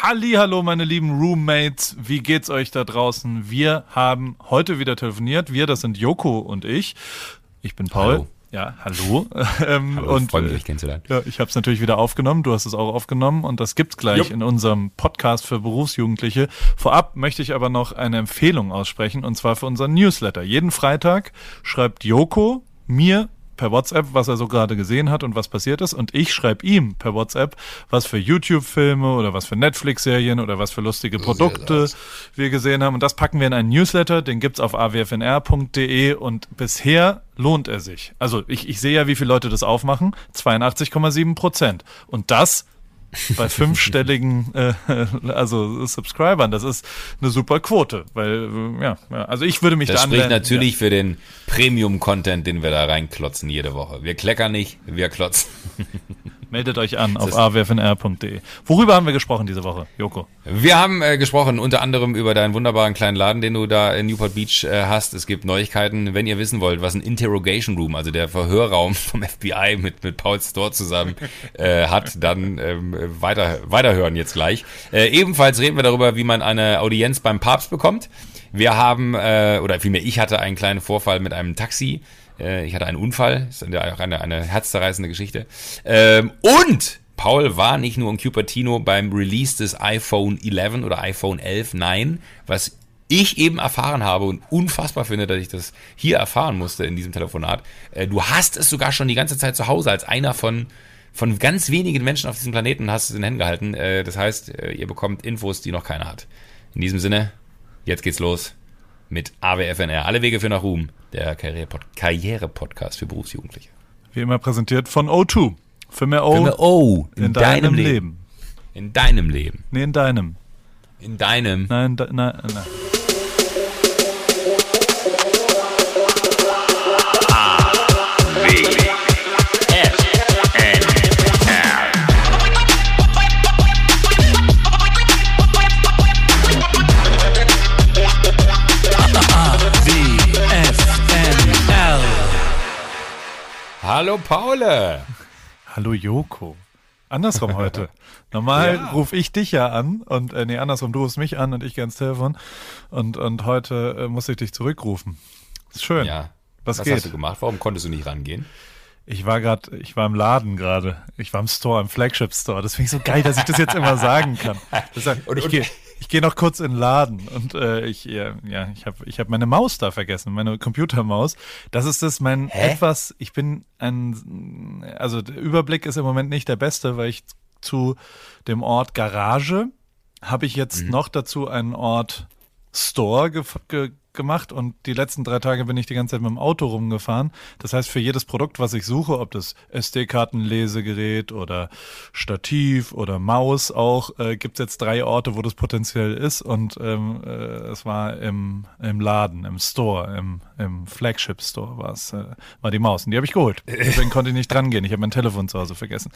Hallo, meine lieben Roommates, wie geht's euch da draußen? Wir haben heute wieder telefoniert. Wir, das sind Joko und ich. Ich bin Paul. Hallo. Ja, hallo. ähm, Hallo, und freue mich, dich kennenzulernen. ja, ich habe es natürlich wieder aufgenommen. Du hast es auch aufgenommen und das gibt's gleich Jupp. in unserem Podcast für Berufsjugendliche. Vorab möchte ich aber noch eine Empfehlung aussprechen und zwar für unseren Newsletter. Jeden Freitag schreibt Joko mir per WhatsApp, was er so gerade gesehen hat und was passiert ist. Und ich schreibe ihm per WhatsApp, was für YouTube-Filme oder was für Netflix-Serien oder was für lustige Produkte wir gesehen haben. Und das packen wir in einen Newsletter, den gibt's auf awfnr.de und bisher lohnt er sich. Also ich, ich sehe ja, wie viele Leute das aufmachen. 82,7 Prozent. Und das bei fünfstelligen äh, also Subscribern. Das ist eine super Quote, weil äh, ja, ja also ich würde mich Das da spricht anmelden. natürlich für den Premium-Content, den wir da reinklotzen jede Woche. Wir kleckern nicht, wir klotzen. Meldet euch an auf awfnr.de. Worüber haben wir gesprochen diese Woche, Joko? Wir haben äh, gesprochen unter anderem über deinen wunderbaren kleinen Laden, den du da in Newport Beach äh, hast. Es gibt Neuigkeiten. Wenn ihr wissen wollt, was ein Interrogation Room, also der Verhörraum vom FBI mit, mit Paul Store zusammen äh, hat, dann ähm, weiter, weiterhören jetzt gleich. Äh, ebenfalls reden wir darüber, wie man eine Audienz beim Papst bekommt. Wir haben, äh, oder vielmehr ich hatte einen kleinen Vorfall mit einem Taxi. Äh, ich hatte einen Unfall. Ist ja auch eine, eine herzzerreißende Geschichte. Ähm, und Paul war nicht nur in Cupertino beim Release des iPhone 11 oder iPhone 11, nein, was ich eben erfahren habe und unfassbar finde, dass ich das hier erfahren musste in diesem Telefonat. Äh, Du hast es sogar schon die ganze Zeit zu Hause als einer von, von ganz wenigen Menschen auf diesem Planeten hast es in den Händen gehalten. Äh, Das heißt, äh, ihr bekommt Infos, die noch keiner hat. In diesem Sinne, jetzt geht's los mit AWFNR. Alle Wege für nach Ruhm, der Karriere-Pod- Karriere-Podcast für Berufsjugendliche. Wie immer präsentiert von O2. Für mehr O Für mehr O in, deinem, Leben. In deinem Leben. Nee, in deinem. In deinem. Nein, da, nein, nein. Hallo Paule. Hallo Joko. Andersrum heute. Normal Ja. rufe ich dich ja an und äh, nee, andersrum, du rufst mich an und ich gehe ans Telefon und und heute äh, muss ich dich zurückrufen. Ist schön. Ja. Was Was geht? hast du gemacht? Warum konntest du nicht rangehen? Ich war gerade, ich war im Laden gerade. Ich war im Store, im Flagship Store. Das finde ich so geil, dass ich das jetzt immer sagen kann. Das heißt, Und- ich gehe ich geh noch kurz in den Laden und äh, ich, ja, ja, ich habe ich hab meine Maus da vergessen, meine Computermaus. Das ist das mein Hä? etwas, ich bin ein, also der Überblick ist im Moment nicht der beste, weil ich zu dem Ort Garage habe ich jetzt Mhm. noch dazu einen Ort Store ge ge gemacht und die letzten drei Tage bin ich die ganze Zeit mit dem Auto rumgefahren. Das heißt, für jedes Produkt, was ich suche, ob das SD-Kartenlesegerät oder Stativ oder Maus auch, äh, gibt es jetzt drei Orte, wo das potenziell ist und ähm, äh, es war im, im Laden, im Store, im, im Flagship Store war es, äh, war die Maus und die habe ich geholt. Deswegen konnte ich nicht dran gehen. Ich habe mein Telefon zu Hause vergessen.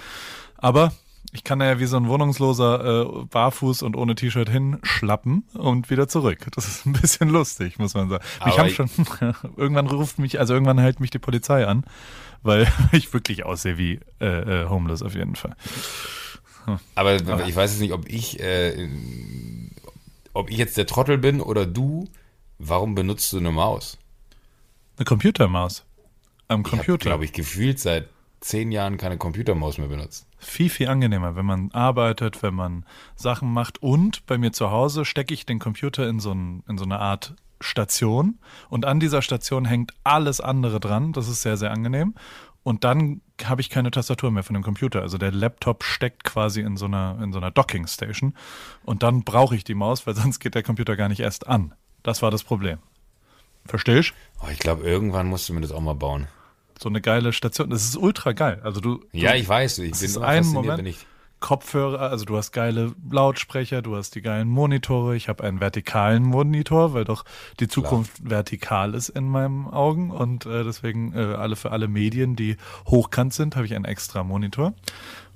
Aber ich kann ja wie so ein Wohnungsloser äh, barfuß und ohne T-Shirt hinschlappen und wieder zurück. Das ist ein bisschen lustig, muss man sagen. Mich Aber haben ich- schon, irgendwann ruft mich, also irgendwann hält mich die Polizei an, weil ich wirklich aussehe wie äh, äh, homeless auf jeden Fall. Aber ich weiß jetzt nicht, ob ich, äh, ob ich jetzt der Trottel bin oder du. Warum benutzt du eine Maus? Eine Computermaus. Am Ich habe, Computer. glaube ich, gefühlt seit zehn Jahren keine Computermaus mehr benutzt. viel, viel angenehmer, wenn man arbeitet, wenn man Sachen macht. Und bei mir zu Hause stecke ich den Computer in so, ein, in so eine Art Station und an dieser Station hängt alles andere dran. Das ist sehr, sehr angenehm. Und dann habe ich keine Tastatur mehr von dem Computer. Also der Laptop steckt quasi in so einer, in so einer Docking Station. Und dann brauche ich die Maus, weil sonst geht der Computer gar nicht erst an. Das war das Problem. Verstehst? Oh, ich glaube, irgendwann musst du mir das auch mal bauen. So eine geile Station. Das ist ultra geil. Also du, Ja, du ich weiß. Ich bin ist ein Moment. ich. Kopfhörer, also du hast geile Lautsprecher, du hast die geilen Monitore, ich habe einen vertikalen Monitor, weil doch die Zukunft vertikal ist in meinen Augen und äh, deswegen äh, alle für alle Medien, die hochkant sind, habe ich einen extra Monitor.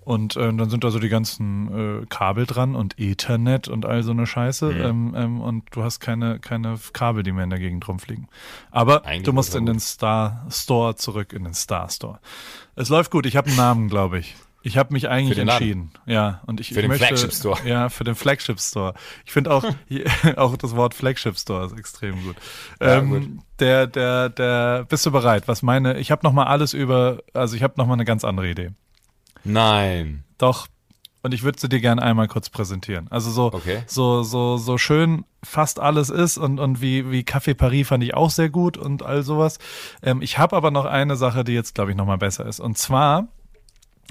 Und äh, dann sind da so die ganzen äh, Kabel dran und Ethernet und all so eine Scheiße. Ähm, ähm, und du hast keine, keine Kabel, die mehr in der Gegend rumfliegen. Aber Eigentlich du musst in den Star Store zurück, in den Star Store. Es läuft gut, ich habe einen Namen, glaube ich. Ich habe mich eigentlich Laden? entschieden. Ja, und ich, Für ich den möchte, Flagship Store. Ja, für den Flagship Store. Ich finde auch auch das Wort Flagship Store ist extrem gut. Ja, ähm, gut. Der der der bist du bereit? Was meine? Ich habe noch mal alles über also ich habe noch mal eine ganz andere Idee. Nein. Doch. Und ich würde sie dir gerne einmal kurz präsentieren. Also so, Okay. so, so, so schön fast alles ist und, und wie, wie Café Paris fand ich auch sehr gut und all sowas. Ähm, ich habe aber noch eine Sache, die jetzt, glaube ich, noch mal besser ist. Und zwar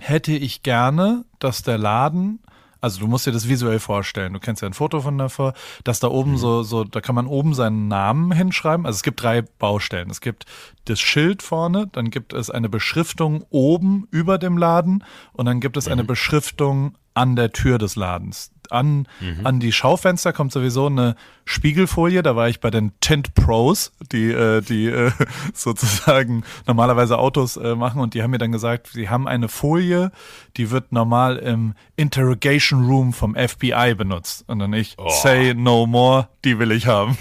hätte ich gerne, dass der Laden, also du musst dir das visuell vorstellen, du kennst ja ein Foto von davor, dass da oben so, so, da kann man oben seinen Namen hinschreiben. Also es gibt drei Baustellen. Es gibt das Schild vorne, dann gibt es eine Beschriftung oben über dem Laden und dann gibt es eine Beschriftung an der Tür des Ladens. An, an die Schaufenster kommt sowieso eine Spiegelfolie. Da war ich bei den Tint Pros, die, äh, die äh, sozusagen normalerweise Autos äh, machen und die haben mir dann gesagt, sie haben eine Folie, die wird normal im Interrogation Room vom FBI benutzt. Und dann ich, say no more, die will ich haben.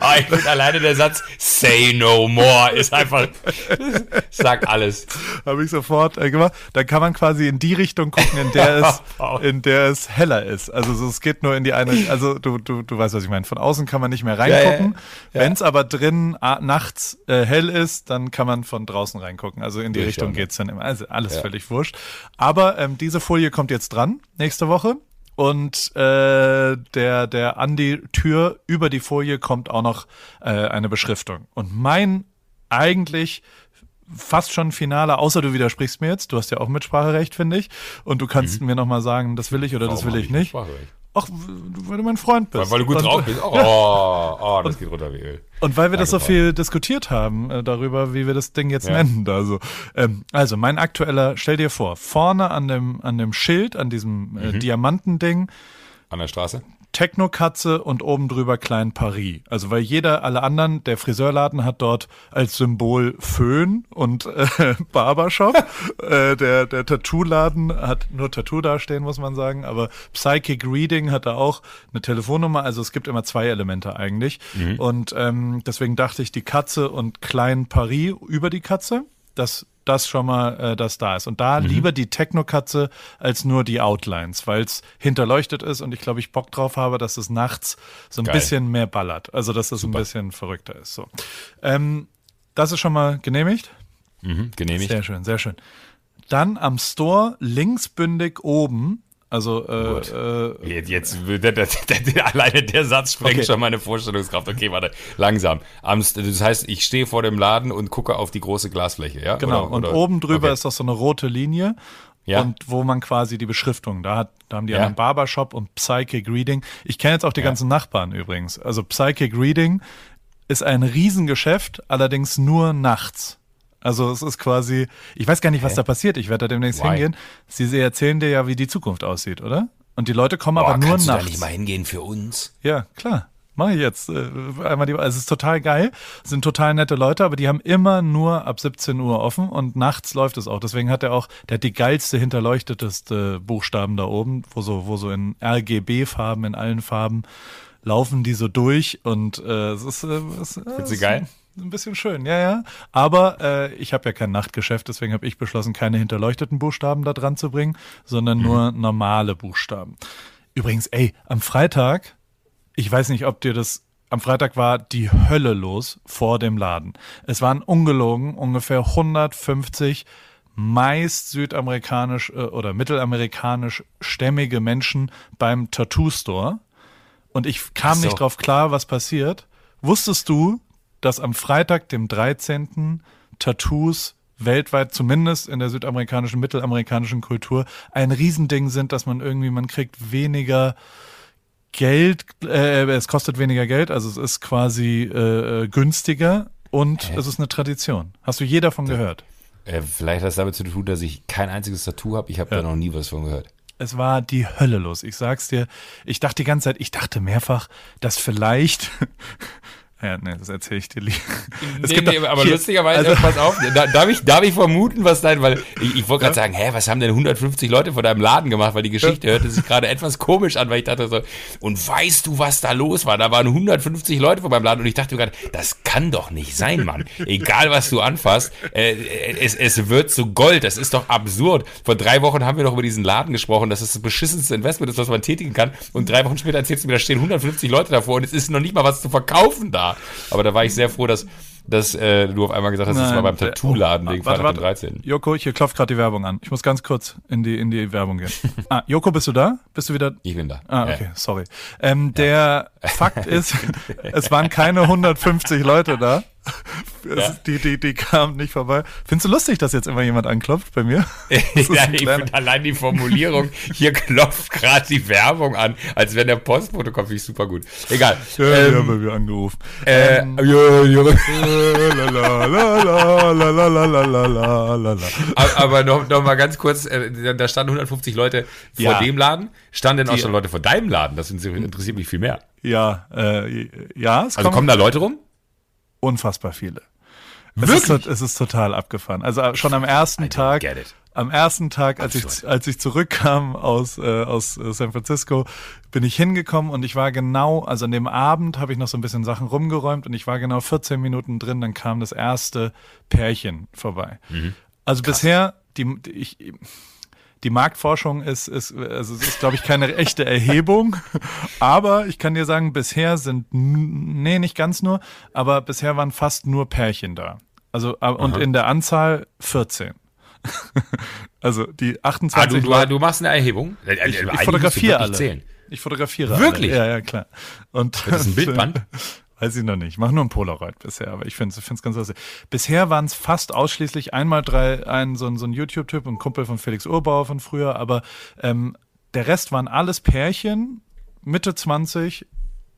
Ah, ich finde alleine der Satz Say no more ist einfach sagt alles. Habe ich sofort äh, gemacht. Dann kann man quasi in die Richtung gucken, in der es, in der es heller ist. Also so, es geht nur in die eine, also du, du, du weißt, was ich meine. Von außen kann man nicht mehr reingucken. ja. Wenn es aber drin nachts äh, hell ist, dann kann man von draußen reingucken. Also in die Ich Richtung schon. geht's dann immer. Also alles Ja. völlig wurscht. Aber ähm, diese Folie kommt jetzt dran nächste Woche. Und äh, der, der an die Tür über die Folie kommt auch noch äh, eine Beschriftung. Und mein eigentlich fast schon Finale, außer du widersprichst mir jetzt, du hast ja auch Mitspracherecht, finde ich, und du kannst mir nochmal sagen, das will ich oder das Mhm. Warum will ich nicht. Ach, weil du mein Freund bist. Weil, weil du gut und, drauf bist. Oh, oh, das geht runter wie Öl. Und weil wir das so Danke, viel diskutiert haben äh, darüber, wie wir das Ding jetzt Ja. nennen. Also, ähm, also mein aktueller, stell dir vor, vorne an dem, an dem Schild, an diesem äh, Mhm. Diamantending, An der Straße? Techno-Katze und oben drüber Klein Paris. Also weil jeder, alle anderen, der Friseurladen hat dort als Symbol Föhn und äh, Barbershop. äh, der der Tattoo-Laden hat nur Tattoo dastehen, muss man sagen. Aber Psychic Reading hat da auch eine Telefonnummer. Also es gibt immer zwei Elemente eigentlich. Und ähm, deswegen dachte ich, die Katze und Klein Paris über die Katze. Das das schon mal äh, das da ist. Und da lieber die Techno-Katze als nur die Outlines, weil es hinterleuchtet ist und ich glaube, ich Bock drauf habe, dass es nachts so ein Geil. bisschen mehr ballert. Also, dass es ein bisschen verrückter ist. So. Ähm, das ist schon mal genehmigt. Mhm, genehmigt. Sehr schön, sehr schön. Dann am Store linksbündig oben, also äh, äh, Jetzt, jetzt will der, der, der, der, alleine der Satz sprengt Okay. schon meine Vorstellungskraft. Okay, warte, langsam. Am, das heißt, ich stehe vor dem Laden und gucke auf die große Glasfläche, ja? Genau, Oder- und oder- oben drüber okay. ist doch so eine rote Linie. Ja. Und wo man quasi die Beschriftung, da hat, da haben die Ja. einen Barbershop und Psychic Reading. Ich kenne jetzt auch die ganzen Nachbarn übrigens. Also Psychic Reading ist ein Riesengeschäft, allerdings nur nachts. Also es ist quasi, ich weiß gar nicht, was da passiert. Ich werde da demnächst Why? hingehen. Sie, sie erzählen dir ja, wie die Zukunft aussieht, oder? Und die Leute kommen Boah, aber nur kannst du da nachts. nicht mal hingehen für uns? Ja, klar. Mache ich jetzt. Äh, einmal die, also es ist total geil. Es sind total nette Leute, aber die haben immer nur ab 17 Uhr offen und nachts läuft es auch. Deswegen hat er auch, der hat die geilste, hinterleuchteteste Buchstaben da oben, wo so, wo so in RGB-Farben, in allen Farben laufen die so durch und äh, es ist, äh, es, äh, Findest du geil? Ein bisschen schön, ja, ja. Aber äh, ich habe ja kein Nachtgeschäft, deswegen habe ich beschlossen, keine hinterleuchteten Buchstaben da dran zu bringen, sondern Mhm. nur normale Buchstaben. Übrigens, ey, am Freitag, ich weiß nicht, ob dir das, am Freitag war die Hölle los vor dem Laden. Es waren ungelogen ungefähr 150 meist südamerikanisch äh, oder mittelamerikanisch stämmige Menschen beim Tattoo Store. Und ich kam so. nicht drauf klar, was passiert. Wusstest du, dass am Freitag, dem 13. Tattoos weltweit, zumindest in der südamerikanischen, mittelamerikanischen Kultur, ein Riesending sind, dass man irgendwie, man kriegt weniger Geld, äh, es kostet weniger Geld, also es ist quasi äh, günstiger und es ist eine Tradition. Hast du je davon gehört? Äh, vielleicht hat es damit zu tun, dass ich kein einziges Tattoo habe. Ich habe da noch nie was von gehört. Es war die Hölle los. Ich sag's dir. Ich dachte die ganze Zeit, ich dachte mehrfach, dass vielleicht Ja, nee, das erzähle ich dir lieber. Nee, nee, aber hier, lustigerweise, also, pass auf, da, darf, ich, darf ich vermuten, was dein, weil ich, ich wollte gerade ja? sagen, hä, was haben denn 150 Leute vor deinem Laden gemacht, weil die Geschichte ja. hörte sich gerade etwas komisch an, weil ich dachte so, und weißt du, was da los war? Da waren 150 Leute vor meinem Laden und ich dachte mir gerade, das kann doch nicht sein, Mann. Egal, was du anfasst, äh, es, es wird zu Gold, das ist doch absurd. Vor drei Wochen haben wir doch über diesen Laden gesprochen, dass es das beschissenste Investment ist, was man tätigen kann und drei Wochen später erzählst du mir, da stehen 150 Leute davor und es ist noch nicht mal was zu verkaufen da. Aber da war ich sehr froh, dass, dass äh, du auf einmal gesagt hast, das war beim Tattoo-Laden wegen warte, Freitag warte. 13. Joko, hier klopft gerade die Werbung an. Ich muss ganz kurz in die, in die Werbung gehen. ah, Joko, bist du da? Bist du wieder? Ich bin da. Ah, okay, ja. sorry. Ähm, der Fakt ist, es waren keine 150 Leute da. Ja. Die, die, die kamen nicht vorbei. Findest du lustig, dass jetzt immer jemand anklopft bei mir? ja, ich finde allein die Formulierung, hier klopft gerade die Werbung an, als wenn der Postfoto kommt, finde ich super gut. Egal. Ja, ähm, haben bei mir angerufen. Äh, ähm, ja, ja, aber noch, noch mal ganz kurz, äh, da standen 150 Leute vor ja. dem Laden, standen denn auch schon Leute vor deinem Laden? Das interessiert mich viel mehr. Ja, äh, ja. also kommen, kommen da Leute rum? Unfassbar viele. Wirklich? Es ist, es ist total abgefahren. Also äh, schon am ersten Tag, am ersten Tag, als ich, als ich zurückkam aus, äh, aus äh, San Francisco, bin ich hingekommen und ich war genau, also an dem Abend habe ich noch so ein bisschen Sachen rumgeräumt und ich war genau 14 Minuten drin, dann kam das erste Pärchen vorbei. Mhm. Also Krass. bisher, die, ich, die Marktforschung ist, ist also es ist, glaube ich, keine echte Erhebung. Aber ich kann dir sagen, bisher sind, nee, nicht ganz nur, aber bisher waren fast nur Pärchen da. Also, äh, und Aha. in der Anzahl 14. also die 28 ah, du, du, du machst eine Erhebung? Ich, ich fotografiere alle. Zählen. Ich fotografiere Wirklich? Alle. Ja, ja, klar. Und das ist ein Bildband? Weiß ich noch nicht. Ich mache nur ein Polaroid bisher, aber ich finde es ganz lustig. Bisher waren es fast ausschließlich einmal drei, ein so ein, so ein YouTube-Typ, ein Kumpel von Felix Urbauer von früher, aber ähm, der Rest waren alles Pärchen, Mitte 20,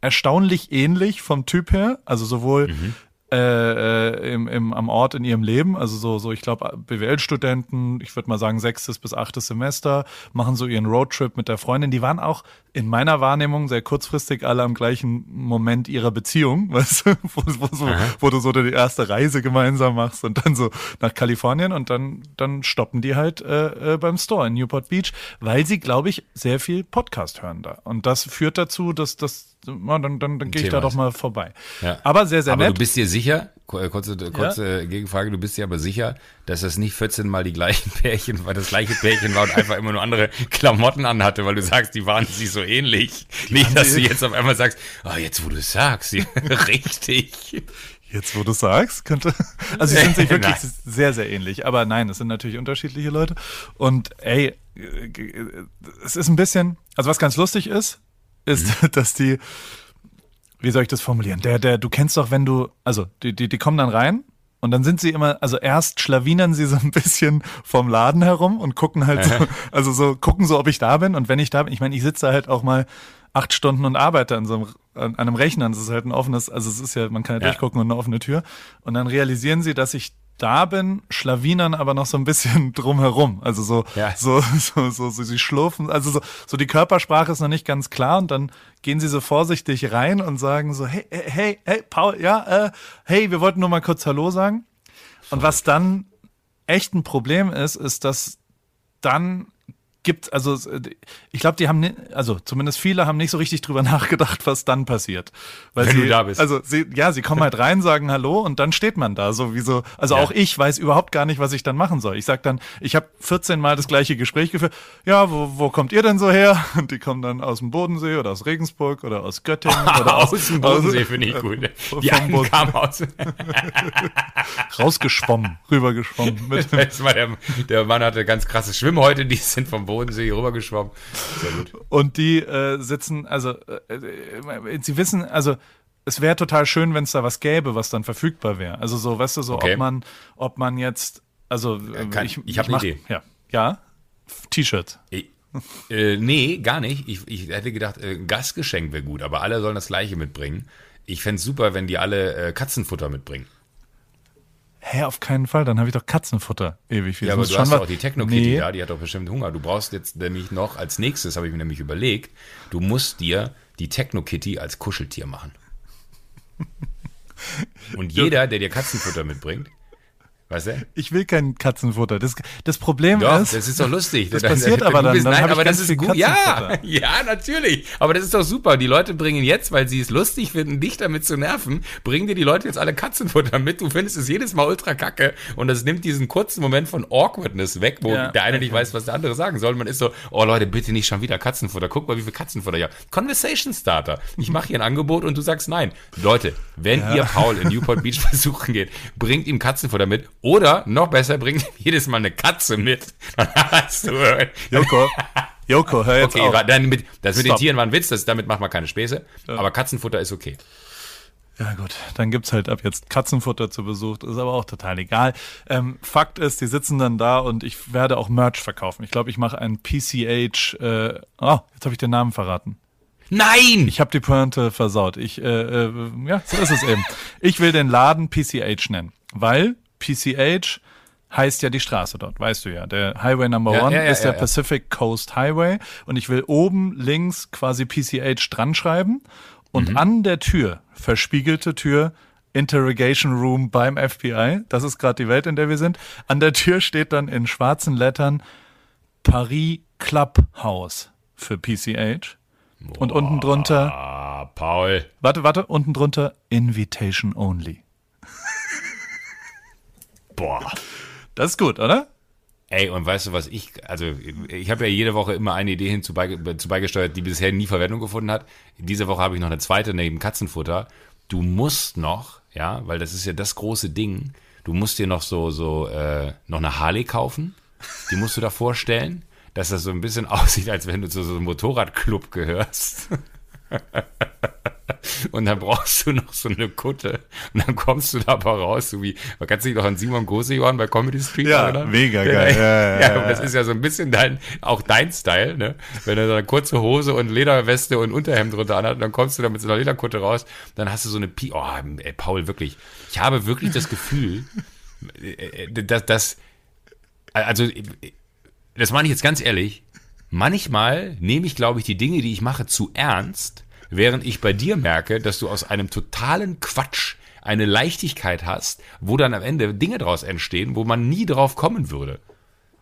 erstaunlich ähnlich vom Typ her, also sowohl mhm äh, äh, im, im, am Ort in ihrem Leben. Also so, so ich glaube, BWL-Studenten, ich würde mal sagen, sechstes bis achtes Semester, machen so ihren Roadtrip mit der Freundin. Die waren auch in meiner Wahrnehmung sehr kurzfristig alle am gleichen Moment ihrer Beziehung, weißt du, wo, wo, so, wo du so die erste Reise gemeinsam machst und dann so nach Kalifornien und dann, dann stoppen die halt äh, äh, beim Store in Newport Beach, weil sie, glaube ich, sehr viel Podcast hören da. Und das führt dazu, dass das na, dann, dann, dann gehe ich da doch mal vorbei. Ja. Aber sehr, sehr aber nett. Aber du bist dir sicher, äh, kurze, kurze ja? Gegenfrage, du bist dir aber sicher, dass das nicht 14 Mal die gleichen Pärchen, weil das gleiche Pärchen war und einfach immer nur andere Klamotten anhatte, weil du sagst, die waren sich so ähnlich. Die nicht, dass du jetzt auf einmal sagst, oh, jetzt wo du es sagst, richtig. Jetzt, wo du sagst, könnte. Also, sie sind sich wirklich sehr, sehr ähnlich. Aber nein, es sind natürlich unterschiedliche Leute. Und ey, es ist ein bisschen, also was ganz lustig ist, ist, mhm. dass die, wie soll ich das formulieren? Der, der, du kennst doch, wenn du, also die, die, die kommen dann rein und dann sind sie immer, also erst schlawinern sie so ein bisschen vom Laden herum und gucken halt so, also so, gucken so, ob ich da bin. Und wenn ich da bin, ich meine, ich sitze da halt auch mal acht Stunden und arbeite an so einem, an einem Rechner. Das ist halt ein offenes, also es ist ja, man kann ja, ja. durchgucken und eine offene Tür. Und dann realisieren sie, dass ich da bin, schlawinern aber noch so ein bisschen drumherum. Also so, ja. so, so, so, so, sie schlurfen, also so, so die Körpersprache ist noch nicht ganz klar und dann gehen sie so vorsichtig rein und sagen so, hey, hey, hey, Paul, ja, äh, hey, wir wollten nur mal kurz Hallo sagen. Und was dann echt ein Problem ist, ist, dass dann gibt, also ich glaube, die haben, also zumindest viele haben nicht so richtig drüber nachgedacht, was dann passiert. Weil Wenn sie, du da bist. Also sie, ja, sie kommen halt rein, sagen Hallo und dann steht man da, so wie so, also ja. auch ich weiß überhaupt gar nicht, was ich dann machen soll. Ich sag dann, ich habe 14 Mal das gleiche Gespräch geführt. Ja, wo, wo kommt ihr denn so her? Und die kommen dann aus dem Bodensee oder aus Regensburg oder aus Göttingen oder aus, aus dem Bodensee finde ich gut. Die einen kamen aus rausgeschwommen, rübergeschwommen. Mit das war der, der Mann hatte ganz krasse Schwimmhäute, die sind vom Bodensee hier rübergeschwommen. Sehr gut. Und die äh, sitzen, also äh, äh, sie wissen, also es wäre total schön, wenn es da was gäbe, was dann verfügbar wäre. Also so, weißt du, so, okay. ob man, ob man jetzt, also äh, Kann, ich, ich habe eine Idee. Ja, ja, T-Shirt. Äh, nee, gar nicht. Ich, ich hätte gedacht, äh, Gastgeschenk wäre gut, aber alle sollen das gleiche mitbringen. Ich fände es super, wenn die alle äh, Katzenfutter mitbringen. Hä, auf keinen Fall, dann habe ich doch Katzenfutter ewig viel. Ja, aber du hast doch auch die Techno-Kitty nee. da, die hat doch bestimmt Hunger. Du brauchst jetzt nämlich noch, als nächstes habe ich mir nämlich überlegt, du musst dir die Techno-Kitty als Kuscheltier machen. Und jeder, der dir Katzenfutter mitbringt, Weißt du? Ich will kein Katzenfutter. Das, das Problem Doch, ist. das ist doch lustig. Das passiert aber dann. Bist, dann nein, aber das ist gut. Ja, ja, natürlich. Aber das ist doch super. Die Leute bringen jetzt, weil sie es lustig finden, dich damit zu nerven, bringen dir die Leute jetzt alle Katzenfutter mit. Du findest es jedes Mal ultra kacke und das nimmt diesen kurzen Moment von Awkwardness weg, wo Ja, der eine nicht okay. weiß, was der andere sagen soll. Man ist so, oh Leute, bitte nicht schon wieder Katzenfutter. Guck mal, wie viel Katzenfutter habe. Conversation Starter. Ich mache hier ein Angebot und du sagst nein. Leute, wenn ihr Paul in Newport Beach besuchen geht, bringt ihm Katzenfutter mit oder noch besser, bringt ihm jedes Mal eine Katze mit. Dann hast du Joko, Joko, hör jetzt Okay, auf. dann mit, das mit den Stop. Tieren war ein Witz, das, damit macht man keine Späße. Aber Katzenfutter ist okay. Ja gut, dann gibt's halt ab jetzt Katzenfutter zu Besuch. Das ist aber auch total egal. Ähm, Fakt ist, die sitzen dann da und ich werde auch Merch verkaufen. Ich glaube, ich mache ein PCH. Äh, oh, jetzt habe ich den Namen verraten. Nein! Ich habe die Pointe versaut. Ich, äh, äh, ja, so ist es eben. Ich will den Laden PCH nennen, weil PCH heißt ja die Straße dort, weißt du ja. Der Highway Number Ja, One ja, ja, ist der. Pacific Coast Highway und ich will oben links quasi PCH dran schreiben und Mhm. an der Tür, verspiegelte Tür, Interrogation Room beim FBI, das ist gerade die Welt, in der wir sind. An der Tür steht dann in schwarzen Lettern Paris Clubhouse für PCH. Und unten drunter, Paul. warte, warte, unten drunter Invitation Only. Boah. Das ist gut, oder? Ey, und weißt du was ich, also ich habe ja jede Woche immer eine Idee hinzu beige, zu beigesteuert, die bisher nie Verwendung gefunden hat. Diese Woche habe ich noch eine zweite neben Katzenfutter. Du musst noch, ja, weil das ist ja das große Ding, du musst dir noch so, so, äh, noch eine Harley kaufen. Die musst du da vorstellen, dass das so ein bisschen aussieht, als wenn du zu so einem Motorradclub gehörst. Und dann brauchst du noch so eine Kutte. Und dann kommst du da aber raus, so wie, man kann sich noch an Simon Gosehorn bei Comedy Street Ja, erinnern? mega Der- geil. Ja, ja, Ja, ja, das ist ja so ein bisschen dein, auch dein Style, ne? Wenn er so eine kurze Hose und Lederweste und Unterhemd drunter anhat, und dann kommst du da mit so einer Lederkutte raus, dann hast du so eine Pi, oh, ey, Paul, wirklich. Ich habe wirklich das Gefühl, äh, äh, dass, dass, also, das meine ich jetzt ganz ehrlich, manchmal nehme ich, glaube ich, die Dinge, die ich mache, zu ernst, während ich bei dir merke, dass du aus einem totalen Quatsch eine Leichtigkeit hast, wo dann am Ende Dinge daraus entstehen, wo man nie drauf kommen würde.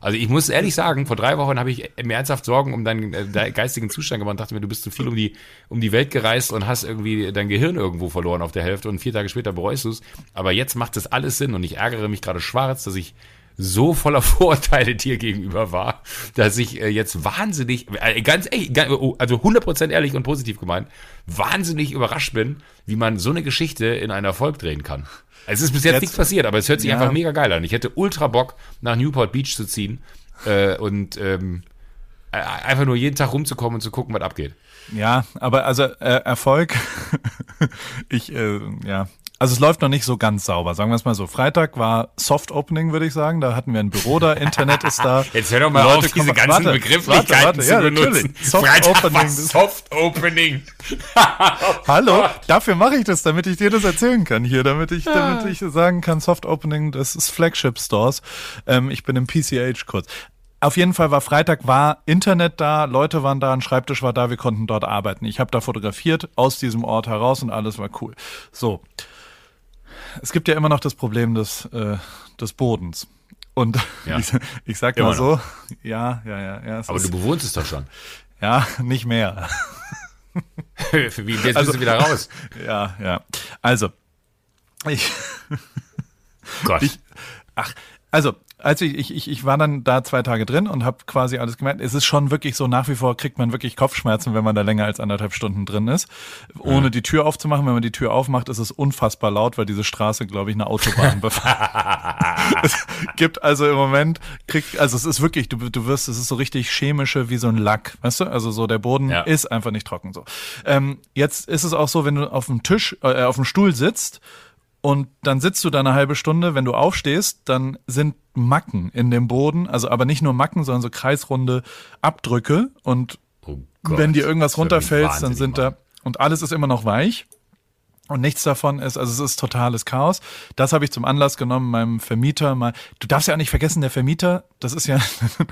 Also ich muss ehrlich sagen, vor drei Wochen habe ich mir ernsthaft Sorgen um deinen äh, geistigen Zustand gemacht und dachte mir, du bist zu viel um die, um die Welt gereist und hast irgendwie dein Gehirn irgendwo verloren auf der Hälfte und vier Tage später bereust du es. Aber jetzt macht das alles Sinn und ich ärgere mich gerade schwarz, dass ich so voller Vorurteile dir gegenüber war, dass ich äh, jetzt wahnsinnig, äh, ganz ehrlich, oh, also 100% ehrlich und positiv gemeint, wahnsinnig überrascht bin, wie man so eine Geschichte in einen Erfolg drehen kann. Es ist bis jetzt, Jetzt- nichts passiert, aber es hört sich Ja. einfach mega geil an. Ich hätte ultra Bock, nach Newport Beach zu ziehen äh, und ähm, äh, einfach nur jeden Tag rumzukommen und zu gucken, was abgeht. Ja, aber also äh, Erfolg, ich, äh, ja. Also es läuft noch nicht so ganz sauber, sagen wir es mal so. Freitag war Soft Opening, würde ich sagen. Da hatten wir ein Büro da, Internet ist da. Jetzt hör doch mal Leute auf, diese ganzen warte, Begrifflichkeiten warte, warte, zu ja, benutzen. Soft Freitag Opening, Soft Opening. Hallo, dafür mache ich das, damit ich dir das erzählen kann hier, damit ich, damit ich sagen kann, Soft Opening, das ist Flagship Stores. Ähm, ich bin im PCH kurz. Auf jeden Fall war Freitag, war Internet da, Leute waren da, ein Schreibtisch war da, wir konnten dort arbeiten. Ich habe da fotografiert aus diesem Ort heraus und alles war cool. So, es gibt ja immer noch das Problem des, äh, des Bodens. Und Ja. ich, ich sag Immer mal so, ja, ja, ja, ja, es Aber du ist, bewohnst es doch schon. ja, nicht mehr. Wie, jetzt Also- bist du wieder raus. Ja, ja. Also, ich, Gott. Ich, ach, also, als ich, ich, ich, ich war dann da zwei Tage drin und habe quasi alles gemerkt. Es ist schon wirklich so, nach wie vor kriegt man wirklich Kopfschmerzen, wenn man da länger als anderthalb Stunden drin ist. Ohne die Tür aufzumachen. Wenn man die Tür aufmacht, ist es unfassbar laut, weil diese Straße, glaube ich, eine Autobahn befahrt. es gibt also im Moment, kriegt, also es ist wirklich, du, du wirst, es ist so richtig chemische wie so ein Lack, weißt du? Also so der Boden Ja. ist einfach nicht trocken so. Ähm, jetzt ist es auch so, wenn du auf dem Tisch, äh, auf dem Stuhl sitzt und dann sitzt du da eine halbe Stunde, wenn du aufstehst, dann sind Macken in dem Boden, also aber nicht nur Macken, sondern so kreisrunde Abdrücke und Oh Gott, wenn dir irgendwas runterfällt, dann sind da und alles ist immer noch weich. Und nichts davon ist, also es ist totales Chaos. Das habe ich zum Anlass genommen, meinem Vermieter mal. Du darfst ja auch nicht vergessen, der Vermieter, das ist ja,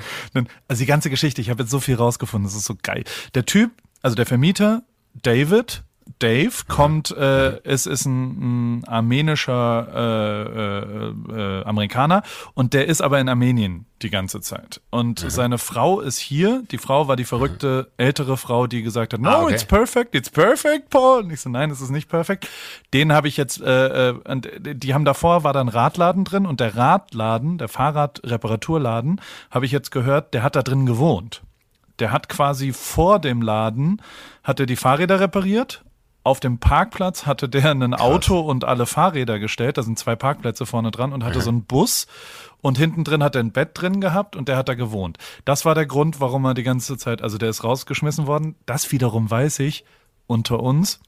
also die ganze Geschichte, ich habe jetzt so viel rausgefunden, das ist so geil. Der Typ, also der Vermieter, David, Dave kommt, äh, es ist ein, ein armenischer äh, äh, äh, Amerikaner und der ist aber in Armenien die ganze Zeit. Und mhm. seine Frau ist hier. Die Frau war die verrückte mhm. ältere Frau, die gesagt hat, no, ah, okay. it's perfect, it's perfect, Paul. Und ich so, nein, es ist nicht perfekt. Den habe ich jetzt, äh, äh, und die haben davor, war da ein Radladen drin und der Radladen, der Fahrradreparaturladen, habe ich jetzt gehört, der hat da drin gewohnt. Der hat quasi vor dem Laden, hat er die Fahrräder repariert auf dem Parkplatz hatte der ein Auto und alle Fahrräder gestellt. Da sind zwei Parkplätze vorne dran und hatte mhm. so einen Bus. Und hinten drin hat er ein Bett drin gehabt und der hat da gewohnt. Das war der Grund, warum er die ganze Zeit, also der ist rausgeschmissen worden. Das wiederum weiß ich unter uns.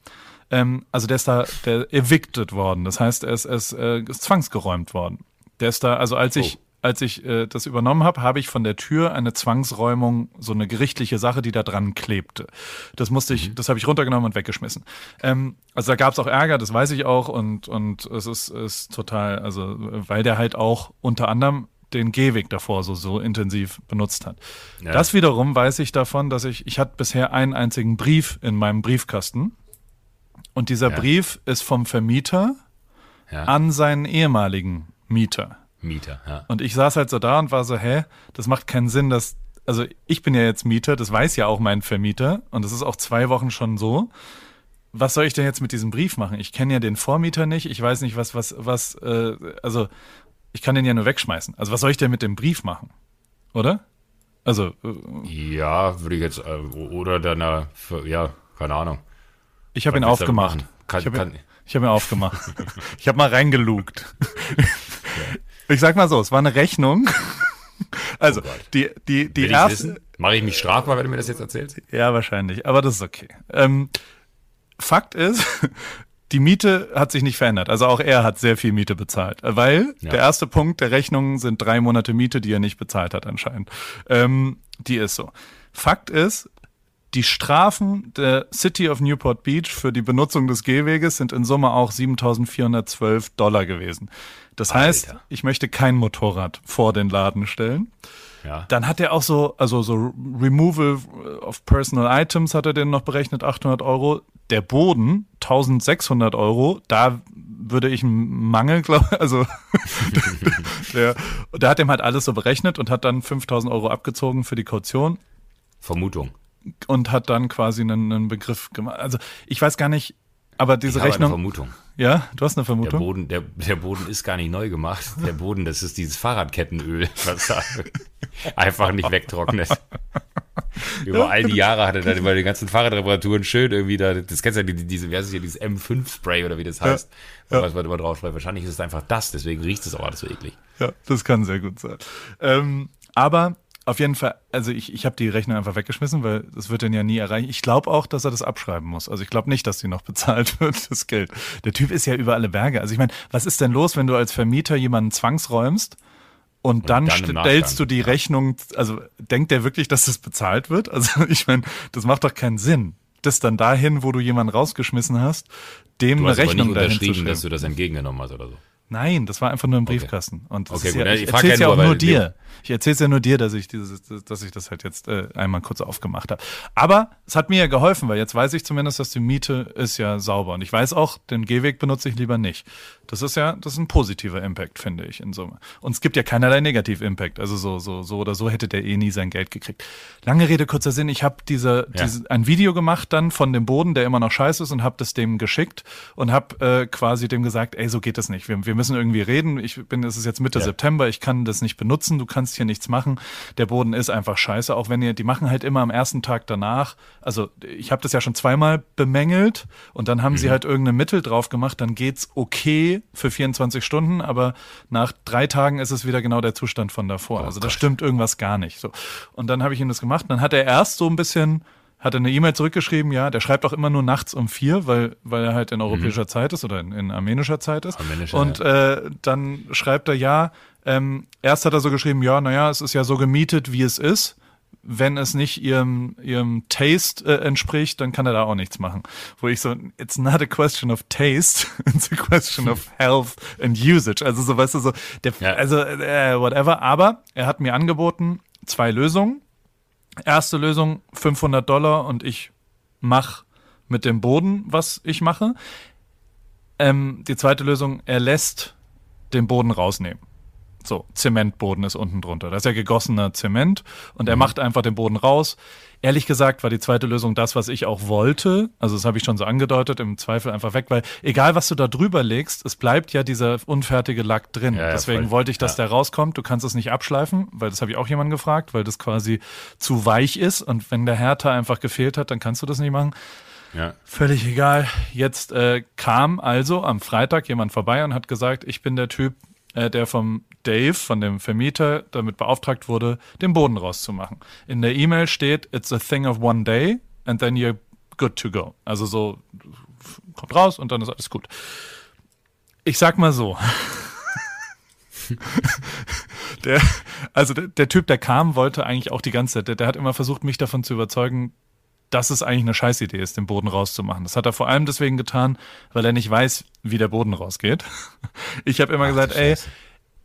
Ähm, also der ist da, der evicted worden. Das heißt, er ist, er ist, äh, ist zwangsgeräumt worden. Der ist da, also als ich, oh als ich äh, das übernommen habe, habe ich von der Tür eine Zwangsräumung, so eine gerichtliche Sache, die da dran klebte. Das musste ich, mhm. das habe ich runtergenommen und weggeschmissen. Ähm, also da gab es auch Ärger, das weiß ich auch und und es ist, ist total, also weil der halt auch unter anderem den Gehweg davor so, so intensiv benutzt hat. Ja. Das wiederum weiß ich davon, dass ich, ich hatte bisher einen einzigen Brief in meinem Briefkasten und dieser ja. Brief ist vom Vermieter ja. an seinen ehemaligen Mieter. Mieter, ja. Und ich saß halt so da und war so, hä, das macht keinen Sinn, dass, also ich bin ja jetzt Mieter, das weiß ja auch mein Vermieter und das ist auch zwei Wochen schon so. Was soll ich denn jetzt mit diesem Brief machen? Ich kenne ja den Vormieter nicht, ich weiß nicht, was, was, was, äh, also ich kann den ja nur wegschmeißen. Also was soll ich denn mit dem Brief machen? Oder? Also. Äh, ja, würde ich jetzt, äh, oder dann, äh, ja, keine Ahnung. Ich habe ihn aufgemacht. Kann, ich habe ihn, hab ihn aufgemacht. ich habe mal reingelugt. Ich sag mal so, es war eine Rechnung. Also, oh die, die, die erste. Mache ich mich strafbar, wenn du mir das jetzt erzählst? Ja, wahrscheinlich, aber das ist okay. Ähm, Fakt ist, die Miete hat sich nicht verändert. Also auch er hat sehr viel Miete bezahlt. Weil ja. der erste Punkt der Rechnung sind drei Monate Miete, die er nicht bezahlt hat anscheinend. Ähm, die ist so. Fakt ist, die Strafen der City of Newport Beach für die Benutzung des Gehweges sind in Summe auch 7.412 Dollar gewesen. Das heißt, Alter. ich möchte kein Motorrad vor den Laden stellen. Ja. Dann hat er auch so, also so Removal of Personal Items hat er den noch berechnet, 800 Euro. Der Boden, 1600 Euro. Da würde ich einen Mangel, glaube also der, der hat dem halt alles so berechnet und hat dann 5000 Euro abgezogen für die Kaution. Vermutung. Und hat dann quasi einen, einen Begriff gemacht. Also ich weiß gar nicht, aber diese Rechnung. Vermutung. Ja, du hast eine Vermutung. Der Boden, der, der Boden ist gar nicht neu gemacht. Der Boden, das ist dieses Fahrradkettenöl, was da einfach nicht wegtrocknet. Über all die Jahre hat er dann über die ganzen Fahrradreparaturen schön irgendwie da, das kennst du ja, diese, wie heißt es hier, dieses M5-Spray oder wie das heißt, ja, was man immer drauf schreibt. Wahrscheinlich ist es einfach das, deswegen riecht es auch alles so eklig. Ja, das kann sehr gut sein. Ähm, aber auf jeden Fall, also ich, ich habe die Rechnung einfach weggeschmissen, weil das wird dann ja nie erreichen. Ich glaube auch, dass er das abschreiben muss. Also ich glaube nicht, dass die noch bezahlt wird, das Geld. Der Typ ist ja über alle Berge. Also ich meine, was ist denn los, wenn du als Vermieter jemanden zwangsräumst und, und dann, dann stellst du die Rechnung, also denkt der wirklich, dass das bezahlt wird? Also ich meine, das macht doch keinen Sinn. Das dann dahin, wo du jemanden rausgeschmissen hast, dem du hast eine Rechnung aber nicht unterschrieben, dass du das entgegengenommen hast oder so. Nein, das war einfach nur im Briefkasten. Okay. Und das okay, ist ja, ich, ich erzähl's ja, ja auch nur dir. Ich erzähl's ja nur dir, dass ich dieses, dass ich das halt jetzt äh, einmal kurz aufgemacht habe. Aber es hat mir ja geholfen, weil jetzt weiß ich zumindest, dass die Miete ist ja sauber. Und ich weiß auch, den Gehweg benutze ich lieber nicht. Das ist ja, das ist ein positiver Impact, finde ich, in Summe. Und es gibt ja keinerlei Negativ-Impact. Also so, so, so oder so hätte der eh nie sein Geld gekriegt. Lange Rede, kurzer Sinn. Ich habe diese, ja. diese, ein Video gemacht dann von dem Boden, der immer noch scheiße ist und habe das dem geschickt und habe äh, quasi dem gesagt, ey, so geht das nicht. Wir, wir müssen irgendwie reden. Ich bin, es ist jetzt Mitte ja. September, ich kann das nicht benutzen, du kannst hier nichts machen. Der Boden ist einfach scheiße, auch wenn ihr, die machen halt immer am ersten Tag danach. Also ich habe das ja schon zweimal bemängelt und dann haben mhm. sie halt irgendein Mittel drauf gemacht, dann geht's okay für 24 Stunden, aber nach drei Tagen ist es wieder genau der Zustand von davor. Oh, also da stimmt irgendwas gar nicht. So. Und dann habe ich ihm das gemacht. Dann hat er erst so ein bisschen hat er eine E-Mail zurückgeschrieben, ja, der schreibt auch immer nur nachts um vier, weil, weil er halt in europäischer mhm. Zeit ist oder in, in armenischer Zeit ist. Armenischer, und äh, dann schreibt er, ja, ähm, erst hat er so geschrieben, ja, naja, es ist ja so gemietet, wie es ist. Wenn es nicht ihrem, ihrem Taste äh, entspricht, dann kann er da auch nichts machen. Wo ich so, it's not a question of taste, it's a question of health and usage. Also so, weißt du, so, der, ja. also äh, whatever. Aber er hat mir angeboten, zwei Lösungen Erste Lösung 500 Dollar und ich mach mit dem Boden, was ich mache. Ähm, die zweite Lösung, er lässt den Boden rausnehmen. So, Zementboden ist unten drunter. Das ist ja gegossener Zement und er macht einfach den Boden raus. Ehrlich gesagt war die zweite Lösung das, was ich auch wollte. Also das habe ich schon so angedeutet, im Zweifel einfach weg, weil egal was du da drüber legst, es bleibt ja dieser unfertige Lack drin. Ja, ja, Deswegen voll. wollte ich, dass Ja. der rauskommt. Du kannst es nicht abschleifen, weil das habe ich auch jemanden gefragt, weil das quasi zu weich ist und wenn der Härter einfach gefehlt hat, dann kannst du das nicht machen. Ja. Völlig egal. Jetzt äh, kam also am Freitag jemand vorbei und hat gesagt, ich bin der Typ, äh, der vom Dave, von dem Vermieter, damit beauftragt wurde, den Boden rauszumachen. In der E-Mail steht, it's a thing of one day and then you're good to go. Also so, kommt raus und dann ist alles gut. Ich sag mal so. der, also der, der Typ, der kam, wollte eigentlich auch die ganze Zeit, der, der hat immer versucht, mich davon zu überzeugen, dass es eigentlich eine Scheißidee ist, den Boden rauszumachen. Das hat er vor allem deswegen getan, weil er nicht weiß, wie der Boden rausgeht. Ich habe immer gesagt, du ey, Scheiße.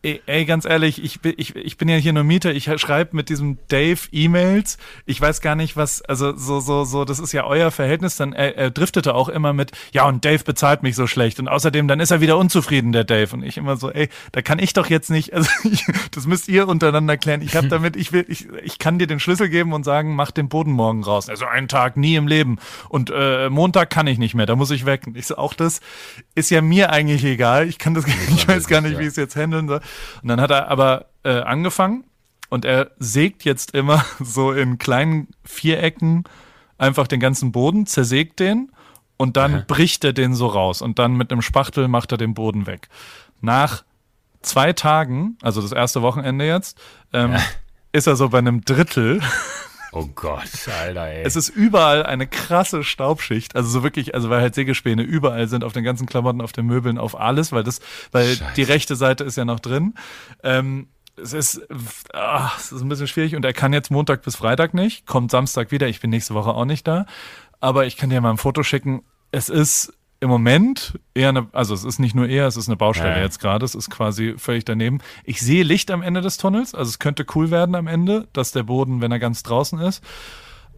Ey, ey, ganz ehrlich, ich, bin- ich, ich bin ja hier nur Mieter, ich schreibe mit diesem Dave E-Mails. Ich weiß gar nicht, was, also so, so, so, das ist ja euer Verhältnis. Dann er, er driftete auch immer mit, ja, und Dave bezahlt mich so schlecht. Und außerdem, dann ist er wieder unzufrieden, der Dave. Und ich immer so, ey, da kann ich doch jetzt nicht, also ich, das müsst ihr untereinander klären. Ich habe damit, ich will, ich, ich kann dir den Schlüssel geben und sagen, mach den Boden morgen raus. Also einen Tag, nie im Leben. Und äh, Montag kann ich nicht mehr, da muss ich weg. Und ich so, auch das ist ja mir eigentlich egal. Ich kann das, ich weiß gar nicht, wie ich es jetzt handeln soll. Und dann hat er aber äh, angefangen und er sägt jetzt immer so in kleinen Vierecken einfach den ganzen Boden, zersägt den und dann bricht er den so raus und dann mit einem Spachtel macht er den Boden weg. Nach zwei Tagen, also das erste Wochenende jetzt, ähm, ist er so bei einem Drittel. Oh Gott, Alter, ey. Es ist überall eine krasse Staubschicht, also so wirklich, also weil halt Sägespäne überall sind, auf den ganzen Klamotten, auf den Möbeln, auf alles, weil das, weil Scheiße. die rechte Seite ist ja noch drin. Ähm, es ist, ah, es ist ein bisschen schwierig und er kann jetzt Montag bis Freitag nicht, kommt Samstag wieder, ich bin nächste Woche auch nicht da, aber ich kann dir mal ein Foto schicken. Es ist im Moment eher eine, also es ist nicht nur eher, es ist eine Baustelle Ja. jetzt gerade, es ist quasi völlig daneben. Ich sehe Licht am Ende des Tunnels, also es könnte cool werden am Ende, dass der Boden, wenn er ganz draußen ist.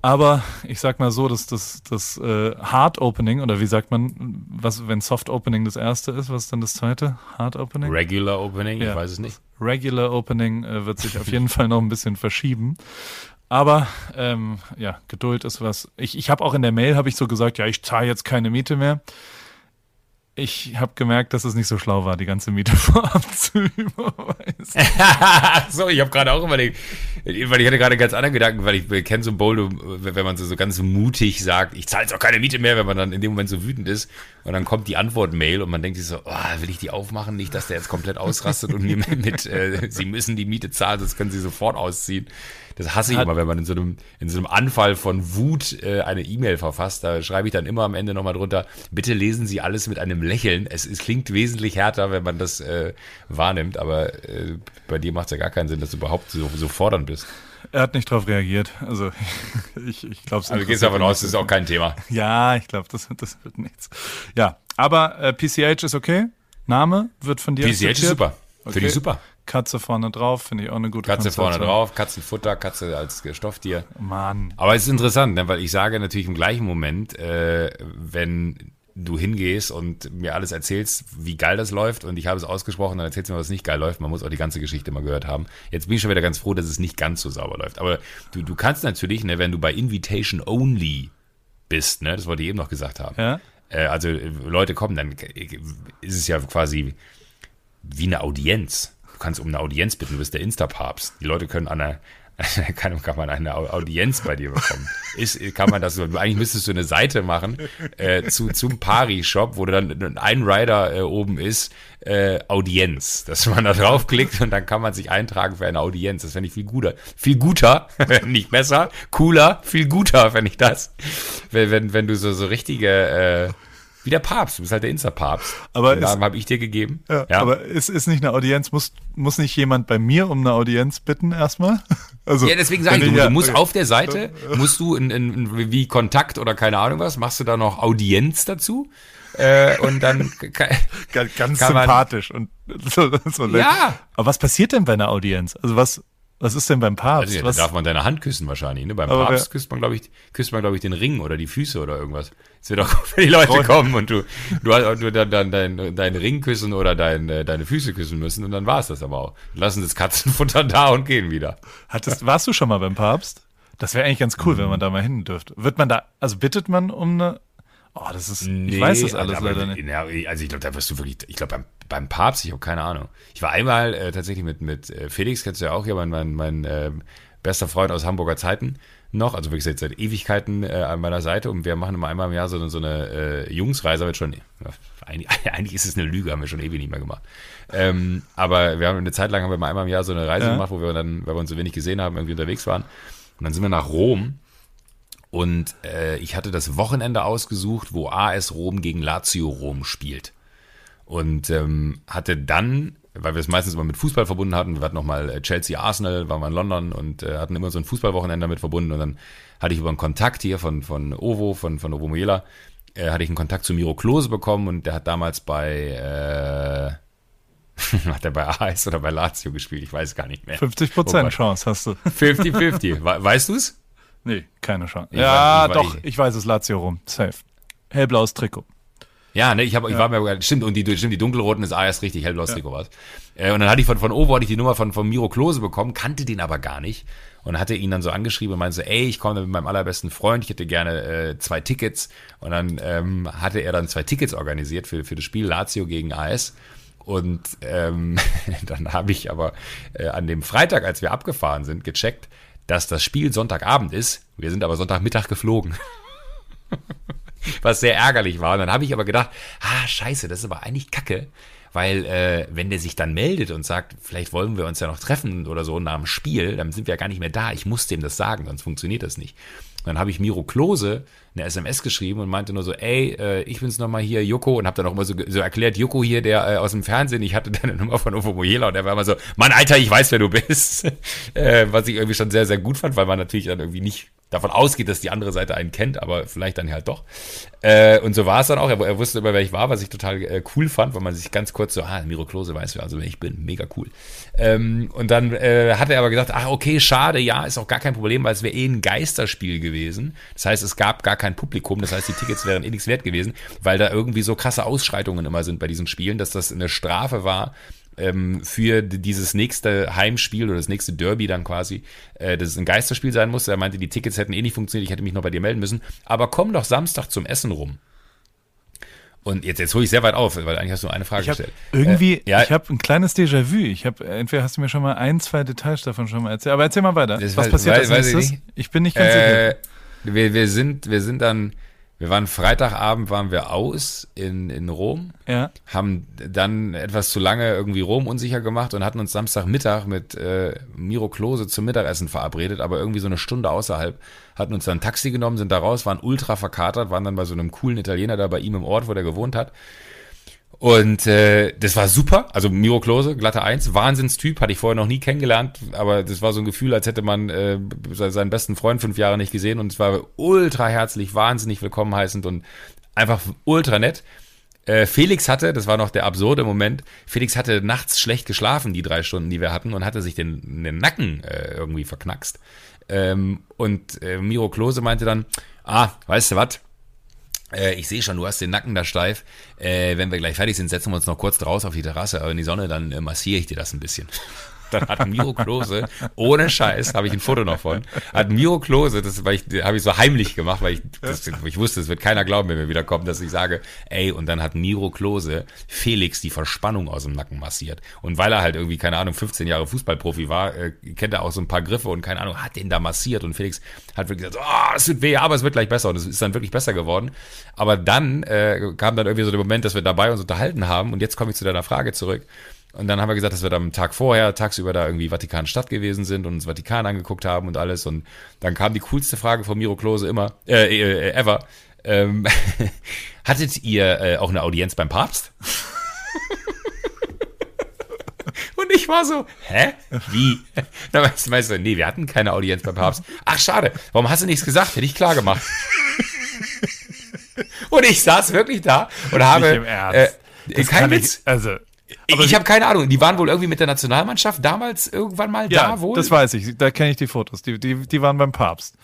Aber ich sag mal so, dass das, das äh, Hard Opening, oder wie sagt man, was, wenn Soft Opening das erste ist, was ist dann das zweite? Hard Opening? Regular Opening, Ja. ich weiß es nicht. Regular Opening äh, wird sich auf jeden Fall noch ein bisschen verschieben. Aber ähm, ja, Geduld ist was. Ich, ich habe auch in der Mail habe ich so gesagt, ja, ich zahle jetzt keine Miete mehr. Ich habe gemerkt, dass es nicht so schlau war, die ganze Miete vorab zu überweisen. so, ich habe gerade auch überlegt, weil ich hatte gerade ganz anderen Gedanken, weil ich kenne so Boulder, wenn man so, so ganz mutig sagt, ich zahle jetzt auch keine Miete mehr, wenn man dann in dem Moment so wütend ist und dann kommt die Antwort-Mail und man denkt sich so, oh, will ich die aufmachen? Nicht, dass der jetzt komplett ausrastet und mir mit, äh, sie müssen die Miete zahlen, sonst können sie sofort ausziehen. Das hasse ich immer, wenn man in so einem, in so einem Anfall von Wut äh, eine E-Mail verfasst. Da schreibe ich dann immer am Ende nochmal drunter, bitte lesen Sie alles mit einem Lächeln. Es, es klingt wesentlich härter, wenn man das äh, wahrnimmt, aber äh, bei dir macht es ja gar keinen Sinn, dass du überhaupt so, so fordernd bist. Er hat nicht drauf reagiert. Also ich, ich glaube es Also du gehst davon aus, das ist auch kein Thema. Ja, ich glaube, das, das wird nichts. Ja, aber äh, PCH ist okay. Name wird von dir PCH ist akzeptiert. Super. Finde Okay. ich super. Katze vorne drauf, finde ich auch eine gute Katze vorne drauf, Katzenfutter, Katze als Stofftier. Mann. Aber es ist interessant, ne, weil ich sage natürlich im gleichen Moment, äh, wenn du hingehst und mir alles erzählst, wie geil das läuft und ich habe es ausgesprochen, dann erzählst du mir, was nicht geil läuft. Man muss auch die ganze Geschichte mal gehört haben. Jetzt bin ich schon wieder ganz froh, dass es nicht ganz so sauber läuft. Aber du, du kannst natürlich, ne, wenn du bei Invitation Only bist, ne, das wollte ich eben noch gesagt haben. Ja? Äh, also äh, Leute kommen, dann ist es ja quasi wie eine Audienz. Du kannst um eine Audienz bitten, du bist der Insta-Papst. Die Leute können an einer, kann, kann man eine Au- Audienz bei dir bekommen. Ist, kann man das so, eigentlich müsstest du eine Seite machen äh, zu, zum Pari-Shop, wo dann ein Rider äh, oben ist, äh, Audienz. Dass man da draufklickt und dann kann man sich eintragen für eine Audienz. Das fände ich viel guter. Viel guter, nicht besser, cooler, viel guter fände ich das. Wenn, wenn, wenn du so, so richtige, äh, wie der Papst, du bist halt der Insta-Papst. Aber Den Namen habe ich dir gegeben. Ja, aber ist, ist nicht eine Audienz, muss, muss nicht jemand bei mir um eine Audienz bitten erstmal? Also, Ja, deswegen sage ich, du, ja, du musst okay. auf der Seite, musst du in, in, wie Kontakt oder keine Ahnung was, machst du da noch Audienz dazu äh, und dann ka- Ganz, ganz kann sympathisch und so, so. Ja. Aber was passiert denn bei einer Audienz? Also was, Was ist denn beim Papst? Also, ja, darf man deine Hand küssen wahrscheinlich. Ne? Beim Aber Papst küsst man, glaube ich, küsst man, glaube ich, den Ring oder die Füße oder irgendwas. Es wird auch gut, wenn die Leute kommen und du, du, hast- du dann, dann deinen deinen Ring küssen oder dein, äh, deine Füße küssen müssen und dann war es das aber auch. Lassen das Katzenfutter da und gehen wieder. Hattest, warst du schon mal beim Papst? Das wäre eigentlich ganz cool, wenn man da mal hin dürfte. Wird man da, also bittet man um eine, oh, das ist, ich weiß das alles aber- leider nicht. Also ich glaube, da wirst du wirklich, ich glaube beim, beim Papst, ich habe keine Ahnung. Ich war einmal äh, tatsächlich mit, mit äh, Felix, kennst du ja auch hier, mein, mein, mein äh, bester Freund aus Hamburger Zeiten noch, also wirklich seit, seit Ewigkeiten äh, an meiner Seite und wir machen immer einmal im Jahr so, eine- so eine äh, Jungsreise, wird schon, eigentlich, eigentlich ist es eine Lüge, haben wir schon ewig nicht mehr gemacht. Ähm, aber wir haben eine Zeit lang haben wir mal einmal im Jahr so eine Reise Ja. gemacht, wo wir dann, weil wir uns so wenig gesehen haben, irgendwie unterwegs waren. Und dann sind wir nach Rom und äh, ich hatte das Wochenende ausgesucht, wo AS Rom gegen Lazio Rom spielt. Und ähm, hatte dann, weil wir es meistens immer mit Fußball verbunden hatten, wir hatten nochmal äh, Chelsea Arsenal, waren wir in London und äh, hatten immer so ein Fußballwochenende damit verbunden. Und dann hatte ich über einen Kontakt hier von, von Ovo, von, von Ovo Muela, äh, hatte ich einen Kontakt zu Miro Klose bekommen und der hat damals bei, äh, hat er bei AS oder bei Lazio gespielt? Ich weiß gar nicht mehr. 50 Oh Prozent Gott. Chance hast du. 50-50. We- Weißt du's? Nee, keine Chance. Ich ja, weiß- ich doch, weiß- ich weiß es, Lazio rum. Safe. Hellblaues Trikot. Ja, ne, ich, hab, ich war mir, stimmt, und die, stimmt, die dunkelroten ist AS richtig, hellblaues Trikot was. Äh, und dann hatte ich von, von Ovo hatte ich die Nummer von, von Miro Klose bekommen, kannte den aber gar nicht und hatte ihn dann so angeschrieben und meinte so, ey, ich komme mit meinem allerbesten Freund, ich hätte gerne äh, zwei Tickets und dann ähm, hatte er dann zwei Tickets organisiert für, für das Spiel Lazio gegen AS und ähm, dann habe ich aber äh, an dem Freitag, als wir abgefahren sind, gecheckt, dass das Spiel Sonntagabend ist. Wir sind aber Sonntagmittag geflogen was sehr ärgerlich war. Und dann habe ich aber gedacht, ah, scheiße, das ist aber eigentlich kacke, weil äh, wenn der sich dann meldet und sagt, vielleicht wollen wir uns ja noch treffen oder so nach dem Spiel, dann sind wir ja gar nicht mehr da. Ich muss dem das sagen, sonst funktioniert das nicht. Und dann habe ich Miro Klose eine SMS geschrieben und meinte nur so, ey, äh, ich bin's nochmal hier, Joko, und habe dann auch immer so, so erklärt, Joko hier, der äh, aus dem Fernsehen, ich hatte deine Nummer von Ovo Mojela und der war immer so, Mann, Alter, ich weiß, wer du bist. äh, was ich irgendwie schon sehr, sehr gut fand, weil man natürlich dann irgendwie nicht davon ausgeht, dass die andere Seite einen kennt, aber vielleicht dann halt doch. Äh, und so war es dann auch. Er, er wusste immer, wer ich war, was ich total äh, cool fand, weil man sich ganz kurz so, ah, Miro Klose weiß wer, also wer ich bin, mega cool. Ähm, und dann äh, hat er aber gesagt, ach okay, schade, ja, ist auch gar kein Problem, weil es wäre eh ein Geisterspiel gewesen. Das heißt, es gab gar kein Publikum, das heißt, die Tickets wären eh nichts wert gewesen, weil da irgendwie so krasse Ausschreitungen immer sind bei diesen Spielen, dass das eine Strafe war, ähm, für dieses nächste Heimspiel oder das nächste Derby dann quasi, äh, dass es ein Geisterspiel sein musste. Er meinte, die Tickets hätten eh nicht funktioniert, ich hätte mich noch bei dir melden müssen. Aber komm doch Samstag zum Essen rum. Und jetzt, jetzt hole ich sehr weit auf, weil eigentlich hast du nur eine Frage Ich gestellt. irgendwie, Äh, ja, ich habe ein kleines Déjà-vu. Ich habe, entweder hast du mir schon mal ein, zwei Details davon schon mal erzählt, aber erzähl mal weiter. Was weiß- passiert als ich nächstes? nicht. Ich bin nicht ganz sicher. Wir, wir sind, wir sind dann, wir waren Freitagabend waren wir aus in, in Rom. Ja. haben dann etwas zu lange irgendwie Rom unsicher gemacht und hatten uns Samstagmittag mit äh, Miro Klose zum Mittagessen verabredet, aber irgendwie so eine Stunde außerhalb, hatten uns dann ein Taxi genommen, sind da raus, waren ultra verkatert, waren dann bei so einem coolen Italiener da bei ihm im Ort, wo der gewohnt hat. Und äh, das war super. Also Miro Klose, glatte Eins, Wahnsinnstyp, hatte ich vorher noch nie kennengelernt, aber das war so ein Gefühl, als hätte man äh, se- seinen besten Freund fünf Jahre nicht gesehen und es war ultra herzlich, wahnsinnig willkommen heißend und einfach ultra nett. Äh, Felix hatte, das war noch der absurde Moment, Felix hatte nachts schlecht geschlafen, die drei Stunden, die wir hatten, und hatte sich den, den Nacken äh, irgendwie verknackst. Ähm, und äh, Miro Klose meinte dann, ah, weißt du was? Äh, ich sehe schon, du hast den Nacken da steif. Äh, wenn wir gleich fertig sind, setzen wir uns noch kurz draus auf die Terrasse, aber in die Sonne, dann äh, massiere ich dir das ein bisschen. Dann hat Miro Klose, ohne Scheiß, habe ich ein Foto noch von, hat Miro Klose, das ich, habe ich so heimlich gemacht, weil ich, das, ich wusste, es wird keiner glauben, wenn wir wieder kommen, dass ich sage, ey, und dann hat Miro Klose Felix die Verspannung aus dem Nacken massiert. Und weil er halt irgendwie, keine Ahnung, 15 Jahre Fußballprofi war, äh, kennt er auch so ein paar Griffe und keine Ahnung, hat den da massiert und Felix hat wirklich gesagt, oh, es tut weh, aber es wird gleich besser und es ist dann wirklich besser geworden. Aber dann äh, kam dann irgendwie so der Moment, dass wir dabei uns unterhalten haben und jetzt komme ich zu deiner Frage zurück. Und dann haben wir gesagt, dass wir am Tag vorher, tagsüber da irgendwie Vatikanstadt gewesen sind und uns Vatikan angeguckt haben und alles. Und dann kam die coolste Frage von Miro Klose immer, äh, äh, ever. Ähm, hattet ihr äh, auch eine Audienz beim Papst? Und ich war so, hä? Wie? Da meinst du, meinst du, nee, wir hatten keine Audienz beim Papst. Ach, schade. Warum hast du nichts gesagt? Hätte ich klar gemacht. Und ich saß wirklich da und habe Nicht im Ernst. Äh, kein Witz. Ich, also, Aber ich habe keine Ahnung. Die waren wohl irgendwie mit der Nationalmannschaft damals irgendwann mal Ja, da wohl. das weiß ich. Da kenne ich die Fotos. Die, die, die waren beim Papst.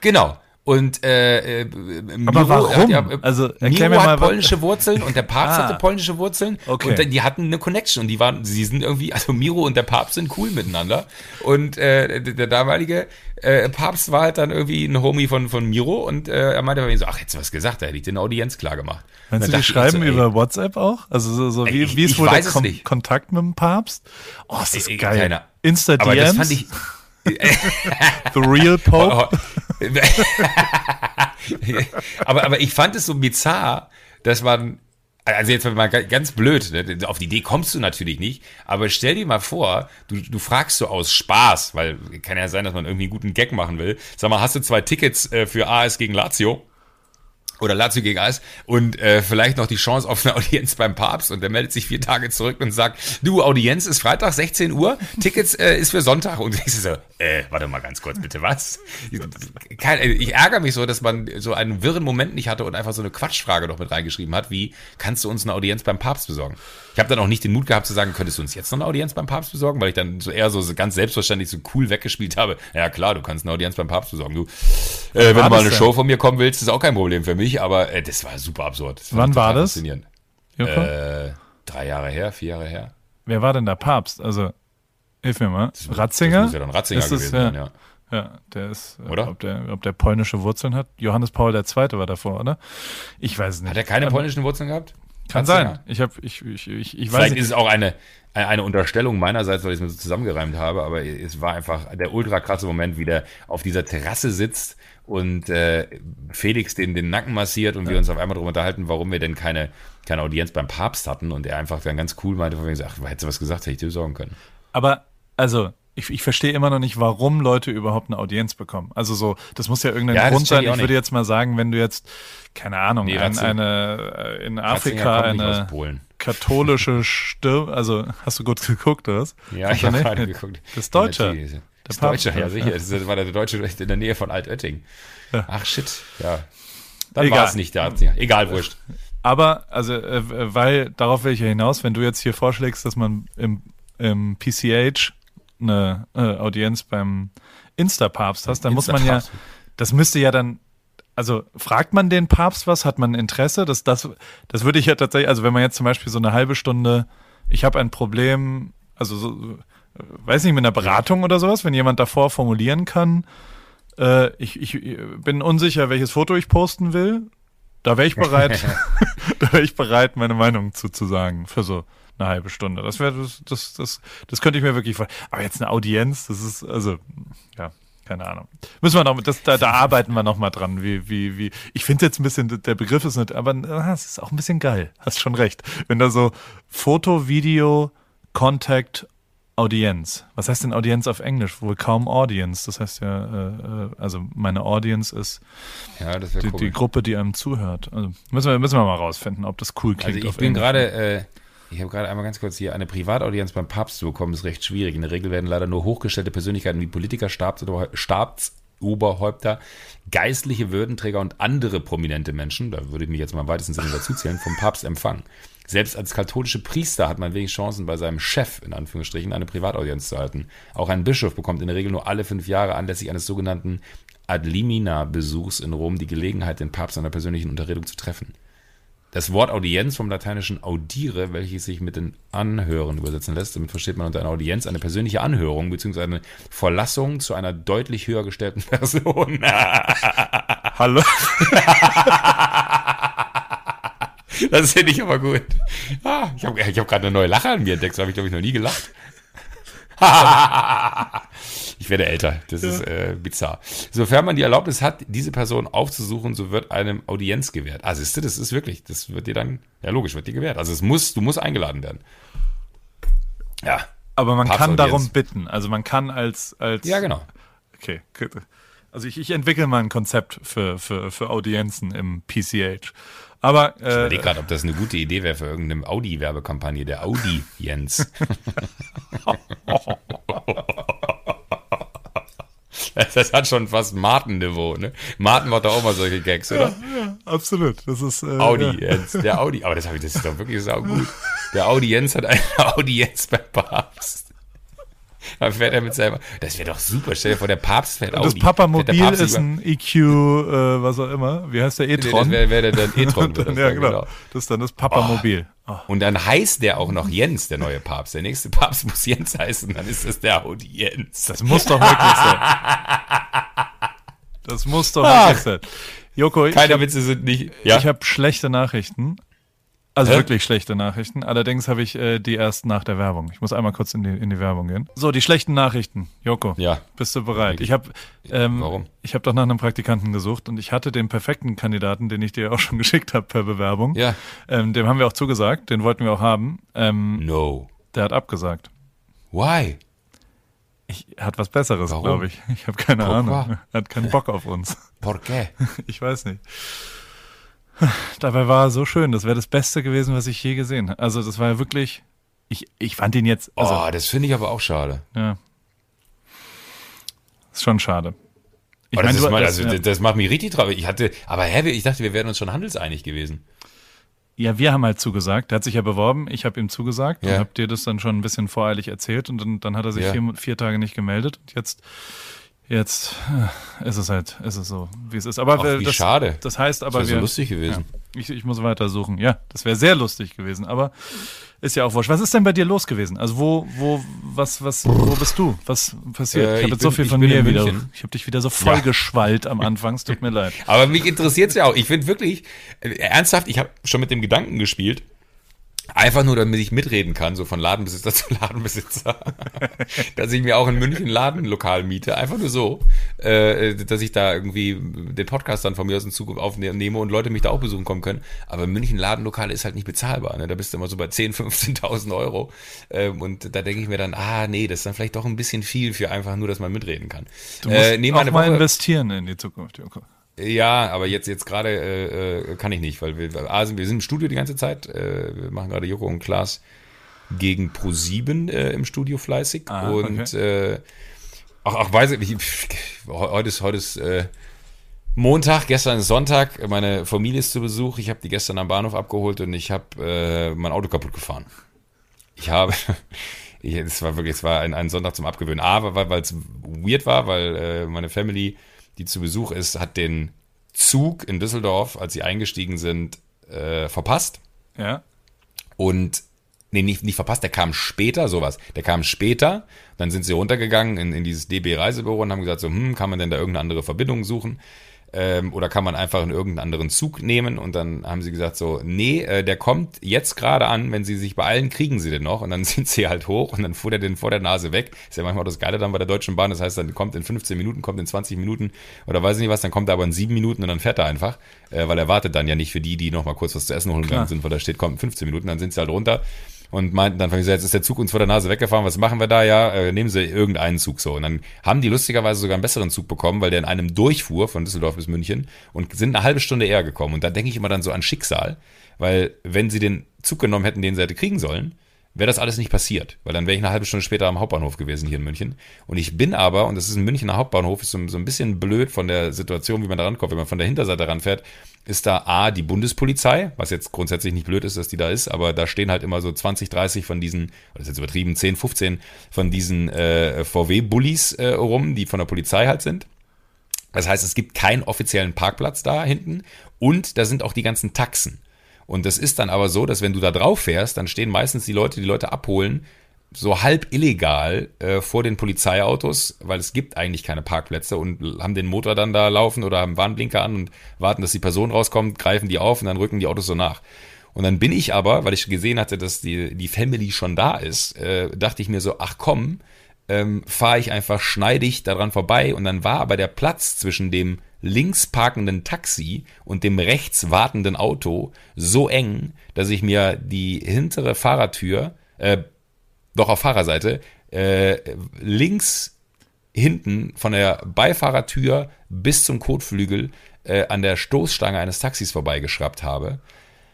Genau. Und äh, äh, Miro, warum? Hat, ja, Also, erklär Miro mir mal, hat polnische Wurzeln und der Papst Ah. hatte polnische Wurzeln. Okay. Und die hatten eine Connection und die waren, sie sind irgendwie, also Miro und der Papst sind cool miteinander. Und äh, der, der damalige äh, Papst war halt dann irgendwie ein Homie von, von Miro und äh, er meinte bei mir so, ach, hättest du was gesagt, da hätte ich dir eine Audienz klar gemacht. Meinst du, die schreiben so, über WhatsApp auch? Also so, so wie, Ich- wie ist wohl der Kon nicht. Kontakt mit dem Papst? Oh, ist das Ey, geil. keiner. Insta-DMs, Aber das fand ich, The Real Pope. aber, aber ich fand es so bizarr, dass man, also jetzt mal ga- ganz blöd, ne? auf die Idee kommst du natürlich nicht, aber stell dir mal vor, du, du fragst so aus Spaß, weil kann ja sein, dass man irgendwie einen guten Gag machen will. Sag mal, hast du zwei Tickets äh, für AS gegen Lazio? Oder Lazio gegen AS und äh, vielleicht noch die Chance auf eine Audienz beim Papst und der meldet sich vier Tage zurück und sagt, du, Audienz ist Freitag, 16 Uhr, Tickets äh, ist für Sonntag und ich so, äh, warte mal ganz kurz bitte, was? Kein, äh, ich ärgere mich so, dass man so einen wirren Moment nicht hatte und einfach so eine Quatschfrage noch mit reingeschrieben hat, wie, kannst du uns eine Audienz beim Papst besorgen? Ich habe dann auch nicht den Mut gehabt zu sagen, könntest du uns jetzt noch eine Audienz beim Papst besorgen, weil ich dann so eher so, ganz selbstverständlich so cool weggespielt habe. Ja klar, du kannst eine Audienz beim Papst besorgen. Du, äh, wenn du mal eine denn? Show von mir kommen willst, ist auch kein Problem für mich, aber äh, das war super absurd. Das Wann war das? faszinierend. Äh, drei Jahre her, vier Jahre her. Wer war denn der Papst? Also, hilf mir mal. Das Ratzinger? muss ja dann Ratzinger Ist das, gewesen ja, sein, ja. Ja, der ist, äh, Oder? Ob der, ob der polnische Wurzeln hat. Johannes Paul II. war davor, oder? Ich weiß es nicht. Hat er keine polnischen Wurzeln gehabt? Kann sein. Ich habe, ich, ich, ich, ich weiß Vielleicht nicht. ist es auch eine, eine Unterstellung meinerseits, weil ich es mir so zusammengereimt habe, aber es war einfach der ultra krasse Moment, wie der auf dieser Terrasse sitzt und äh, Felix den, den Nacken massiert und wir uns auf einmal darüber unterhalten, warum wir denn keine, keine Audienz beim Papst hatten und er einfach dann ganz cool meinte, von wegen ach, hättest du was gesagt, hätte ich dir besorgen können. Aber, also, ich, ich verstehe immer noch nicht, warum Leute überhaupt eine Audienz bekommen. Also so, das muss ja irgendein Ja, Grund sein. ich Ich würde jetzt mal sagen, wenn du jetzt, keine Ahnung, Nee, ein, eine, in Afrika eine katholische Stirn, also hast du gut geguckt, oder was? Ja, ich habe nicht? gerade geguckt. Das ist Deutscher. Ja, Das Der Deutsche, ja sicher. Das war der Deutsche in der Nähe von Altötting. Ach shit, ja. Dann war es nicht der Ratzinger. Egal, wurscht. Aber, also, äh, weil, darauf will ich ja hinaus, wenn du jetzt hier vorschlägst, dass man im, im PCH eine äh, Audienz beim Insta-Papst hast, dann muss man ja, das müsste ja dann, also fragt man den Papst was, hat man Interesse? Das, das, das würde ich ja tatsächlich, also wenn man jetzt zum Beispiel so eine halbe Stunde, ich habe ein Problem, also so, äh, weiß nicht, mit einer Beratung oder sowas, wenn jemand davor formulieren kann, äh, ich, ich äh, bin unsicher, welches Foto ich posten will, da wäre ich bereit, da wäre ich bereit, meine Meinung zu, zu sagen für so eine halbe Stunde. Das wäre das, das, das, das könnte ich mir wirklich vor. Aber jetzt eine Audienz, das ist also ja keine Ahnung. Müssen wir noch, das, da, da arbeiten wir noch mal dran. Wie, wie, wie. Ich finde jetzt ein bisschen, der Begriff ist nicht, aber ah, es ist auch ein bisschen geil. Hast schon recht. Wenn da so Foto, Video, Contact, Audienz. Was heißt denn Audienz auf Englisch? Wohl kaum Audience. Das heißt ja, äh, äh, also meine Audience ist Ja, das die, cool. die Gruppe, die einem zuhört. Also müssen wir, müssen wir mal rausfinden, ob das cool klingt. Also ich bin gerade, äh, ich habe gerade einmal ganz kurz hier eine Privataudienz beim Papst zu bekommen, ist recht schwierig. In der Regel werden leider nur hochgestellte Persönlichkeiten wie Politiker, Staatsober- Staatsoberhäupter, geistliche Würdenträger und andere prominente Menschen, da würde ich mich jetzt mal im weitesten Sinne dazuzählen, vom Papst empfangen. Selbst als katholische Priester hat man wenig Chancen, bei seinem Chef, in Anführungsstrichen, eine Privataudienz zu halten. Auch ein Bischof bekommt in der Regel nur alle fünf Jahre anlässlich eines sogenannten Ad limina-Besuchs in Rom die Gelegenheit, den Papst einer persönlichen Unterredung zu treffen. Das Wort Audienz vom lateinischen audire, welches sich mit den Anhören übersetzen lässt. Damit versteht man unter einer Audienz eine persönliche Anhörung bzw. eine Verlassung zu einer deutlich höher gestellten Person. Hallo? Das finde ich aber gut. Ah, ich habe hab gerade eine neue Lache an mir entdeckt, so habe ich glaube ich noch nie gelacht. ich werde älter, das ist äh, bizarr. Sofern man die Erlaubnis hat, diese Person aufzusuchen, so wird einem Audienz gewährt. Ah, siehst du, das ist wirklich, das wird dir dann, ja logisch, wird dir gewährt. Also es muss, du musst eingeladen werden. Ja. Aber man kann Papstaudienz. darum bitten. Also man kann als, als Ja, genau. Okay. Also ich, ich entwickle mal ein Konzept für, für, für Audienzen im PCH. Aber Ich überlege äh, gerade, ob das eine gute Idee wäre für irgendeine Audi-Werbekampagne, der Audi Jens. Das, hat schon fast Martin-Niveau, ne? Martin macht doch auch mal solche Gags, oder? absolut. Das ist äh, Audi ja. Jens, der Audi. Aber das, ich, das ist doch wirklich sau gut. Der Audienz hat eine Audienz beim Papst. Dann fährt er mit seinem. Das wäre doch super. Stell dir vor, der Papst fährt Audi. das Papamobil Papst ist ein EQ, äh, was auch immer. Wie heißt der? Nee, das E-Tron? wäre wär dann E-Tron. ja, dann, genau. Das ist dann das Papamobil. Oh. Und dann heißt der auch noch Jens, der neue Papst. Der nächste Papst muss Jens heißen, dann ist das der Audi Jens. Das muss doch wirklich sein. Das muss doch wirklich sein. Joko, ich Keine habe Witze sind nicht. Ja. hab schlechte Nachrichten. Also Hä? wirklich schlechte Nachrichten. Allerdings habe ich äh, die erst nach der Werbung. Ich muss einmal kurz in die, in die Werbung gehen. So, die schlechten Nachrichten. Joko, Ja. bist du bereit? Ich habe ähm, Warum? ich habe doch nach einem Praktikanten gesucht und ich hatte den perfekten Kandidaten, den ich dir auch schon geschickt habe per Bewerbung. Ja. Ähm, dem haben wir auch zugesagt, den wollten wir auch haben. Ähm, No. der hat abgesagt. Why? Ich, er hat was Besseres, glaube ich. Ich habe keine Pourquoi? Ahnung. Er hat keinen Bock auf uns. Por qué? Ich weiß nicht. Dabei war er so schön. Das wäre das Beste gewesen, was ich je gesehen habe. Also das war ja wirklich. Ich, ich fand ihn jetzt. Also, Oh, das finde ich aber auch schade. ja. Ist schon schade. Ich das, mein, ist du- mal, das- also, ja. das, das macht mich richtig traurig. Ich hatte, aber hä, ich dachte, wir wären uns schon handelseinig gewesen. ja, wir haben halt zugesagt. Der hat sich ja beworben. Ich habe ihm zugesagt Ja. und habe dir das dann schon ein bisschen voreilig erzählt und dann, dann hat er sich Ja. vier, vier Tage nicht gemeldet. Und jetzt, jetzt äh, ist es halt, ist es so, wie es ist. Aber Ach, wie das, schade. Das heißt aber, Das wäre so lustig gewesen. Ich, ich muss weiter suchen. Ja, das wäre sehr lustig gewesen, aber ist ja auch wurscht. Was ist denn bei dir los gewesen? Also wo, wo, was, was, wo bist du? Was passiert? Äh, ich habe jetzt so bin- viel ich von mir wieder. Ich habe dich wieder so vollgeschwallt am Anfang. Es tut mir leid. Aber mich interessiert es ja auch. Ich finde wirklich, äh, ernsthaft, ich habe schon mit dem Gedanken gespielt, einfach nur, damit ich mitreden kann, so von Ladenbesitzer zu Ladenbesitzer, dass ich mir auch in München Ladenlokal miete. Einfach nur so, äh, dass ich da irgendwie den Podcast dann von mir aus in Zukunft aufnehme und Leute mich da auch besuchen kommen können. Aber München Ladenlokal ist halt nicht bezahlbar. Ne? Da bist du immer so bei 10.000, 15.000 Euro. Ähm, und da denke ich mir dann, ah nee, das ist dann vielleicht doch ein bisschen viel für einfach nur, dass man mitreden kann. Du musst Äh, nee, auch mal Woche- investieren in die Zukunft, Joko. Ja, aber jetzt, jetzt gerade äh, äh, kann ich nicht, weil wir, A, sind, wir sind im Studio die ganze Zeit. Äh, wir machen gerade Joko und Klaas gegen Pro7 äh, im Studio fleißig. Ah, und äh, ach, ach, weiß ich, ich, heute ist, heute ist äh, Montag, gestern ist Sonntag. Meine Familie ist zu Besuch. Ich habe die gestern am Bahnhof abgeholt und ich habe äh, mein Auto kaputt gefahren. Ich habe, ich, es war wirklich, es war ein, ein Sonntag zum Abgewöhnen. A, weil es weird war, weil äh, meine Family, die zu Besuch ist, hat den Zug in Düsseldorf, als sie eingestiegen sind, äh, verpasst. Ja. Und nee, nicht, nicht verpasst, der kam später, sowas. Der kam später, dann sind sie runtergegangen in, in dieses DB Reisebüro und haben gesagt, so, hm, kann man denn da irgendeine andere Verbindung suchen? Ähm, oder kann man einfach in irgendeinen anderen Zug nehmen? Und dann haben sie gesagt, so, nee, äh, der kommt jetzt gerade an, wenn sie sich beeilen, kriegen sie den noch. Und dann sind sie halt hoch und dann fuhr der den vor der Nase weg. Ist ja manchmal das Geile dann bei der Deutschen Bahn. Das heißt, dann kommt in 15 Minuten, kommt in 20 Minuten oder weiß ich nicht was, dann kommt er aber in 7 Minuten und dann fährt er einfach. Äh, weil er wartet dann ja nicht für die, die noch mal kurz was zu essen holen gegangen sind, weil da steht, kommt in 15 Minuten, dann sind sie halt runter und meinten dann, jetzt ist der Zug uns vor der Nase weggefahren, was machen wir da? Ja, äh, nehmen sie irgendeinen Zug so. Und dann haben die lustigerweise sogar einen besseren Zug bekommen, weil der in einem durchfuhr von Düsseldorf bis München und sind eine halbe Stunde eher gekommen. Und da denke ich immer dann so an Schicksal, weil wenn sie den Zug genommen hätten, den sie hätte kriegen sollen, wäre das alles nicht passiert, weil dann wäre ich eine halbe Stunde später am Hauptbahnhof gewesen hier in München. Und ich bin aber, und das ist ein Münchner Hauptbahnhof, ist so, so ein bisschen blöd von der Situation, wie man da rankommt. Wenn man von der Hinterseite ranfährt, ist da A, die Bundespolizei, was jetzt grundsätzlich nicht blöd ist, dass die da ist, aber da stehen halt immer so 20, 30 von diesen, das ist jetzt übertrieben, 10, 15 von diesen äh, VW-Bullis äh, rum, die von der Polizei halt sind. Das heißt, es gibt keinen offiziellen Parkplatz da hinten und da sind auch die ganzen Taxen. Und das ist dann aber so, dass wenn du da drauf fährst, dann stehen meistens die Leute, die Leute abholen, so halb illegal äh, vor den Polizeiautos, weil es gibt eigentlich keine Parkplätze und haben den Motor dann da laufen oder haben Warnblinker an und warten, dass die Person rauskommt, greifen die auf und dann rücken die Autos so nach. Und dann bin ich aber, weil ich gesehen hatte, dass die, die Family schon da ist, äh, dachte ich mir so, ach komm, ähm, fahre ich einfach schneidig daran vorbei und dann war aber der Platz zwischen dem links parkenden Taxi und dem rechts wartenden Auto so eng, dass ich mir die hintere Fahrertür, äh, doch auf Fahrerseite, äh, links hinten von der Beifahrertür bis zum Kotflügel äh, an der Stoßstange eines Taxis vorbeigeschraubt habe.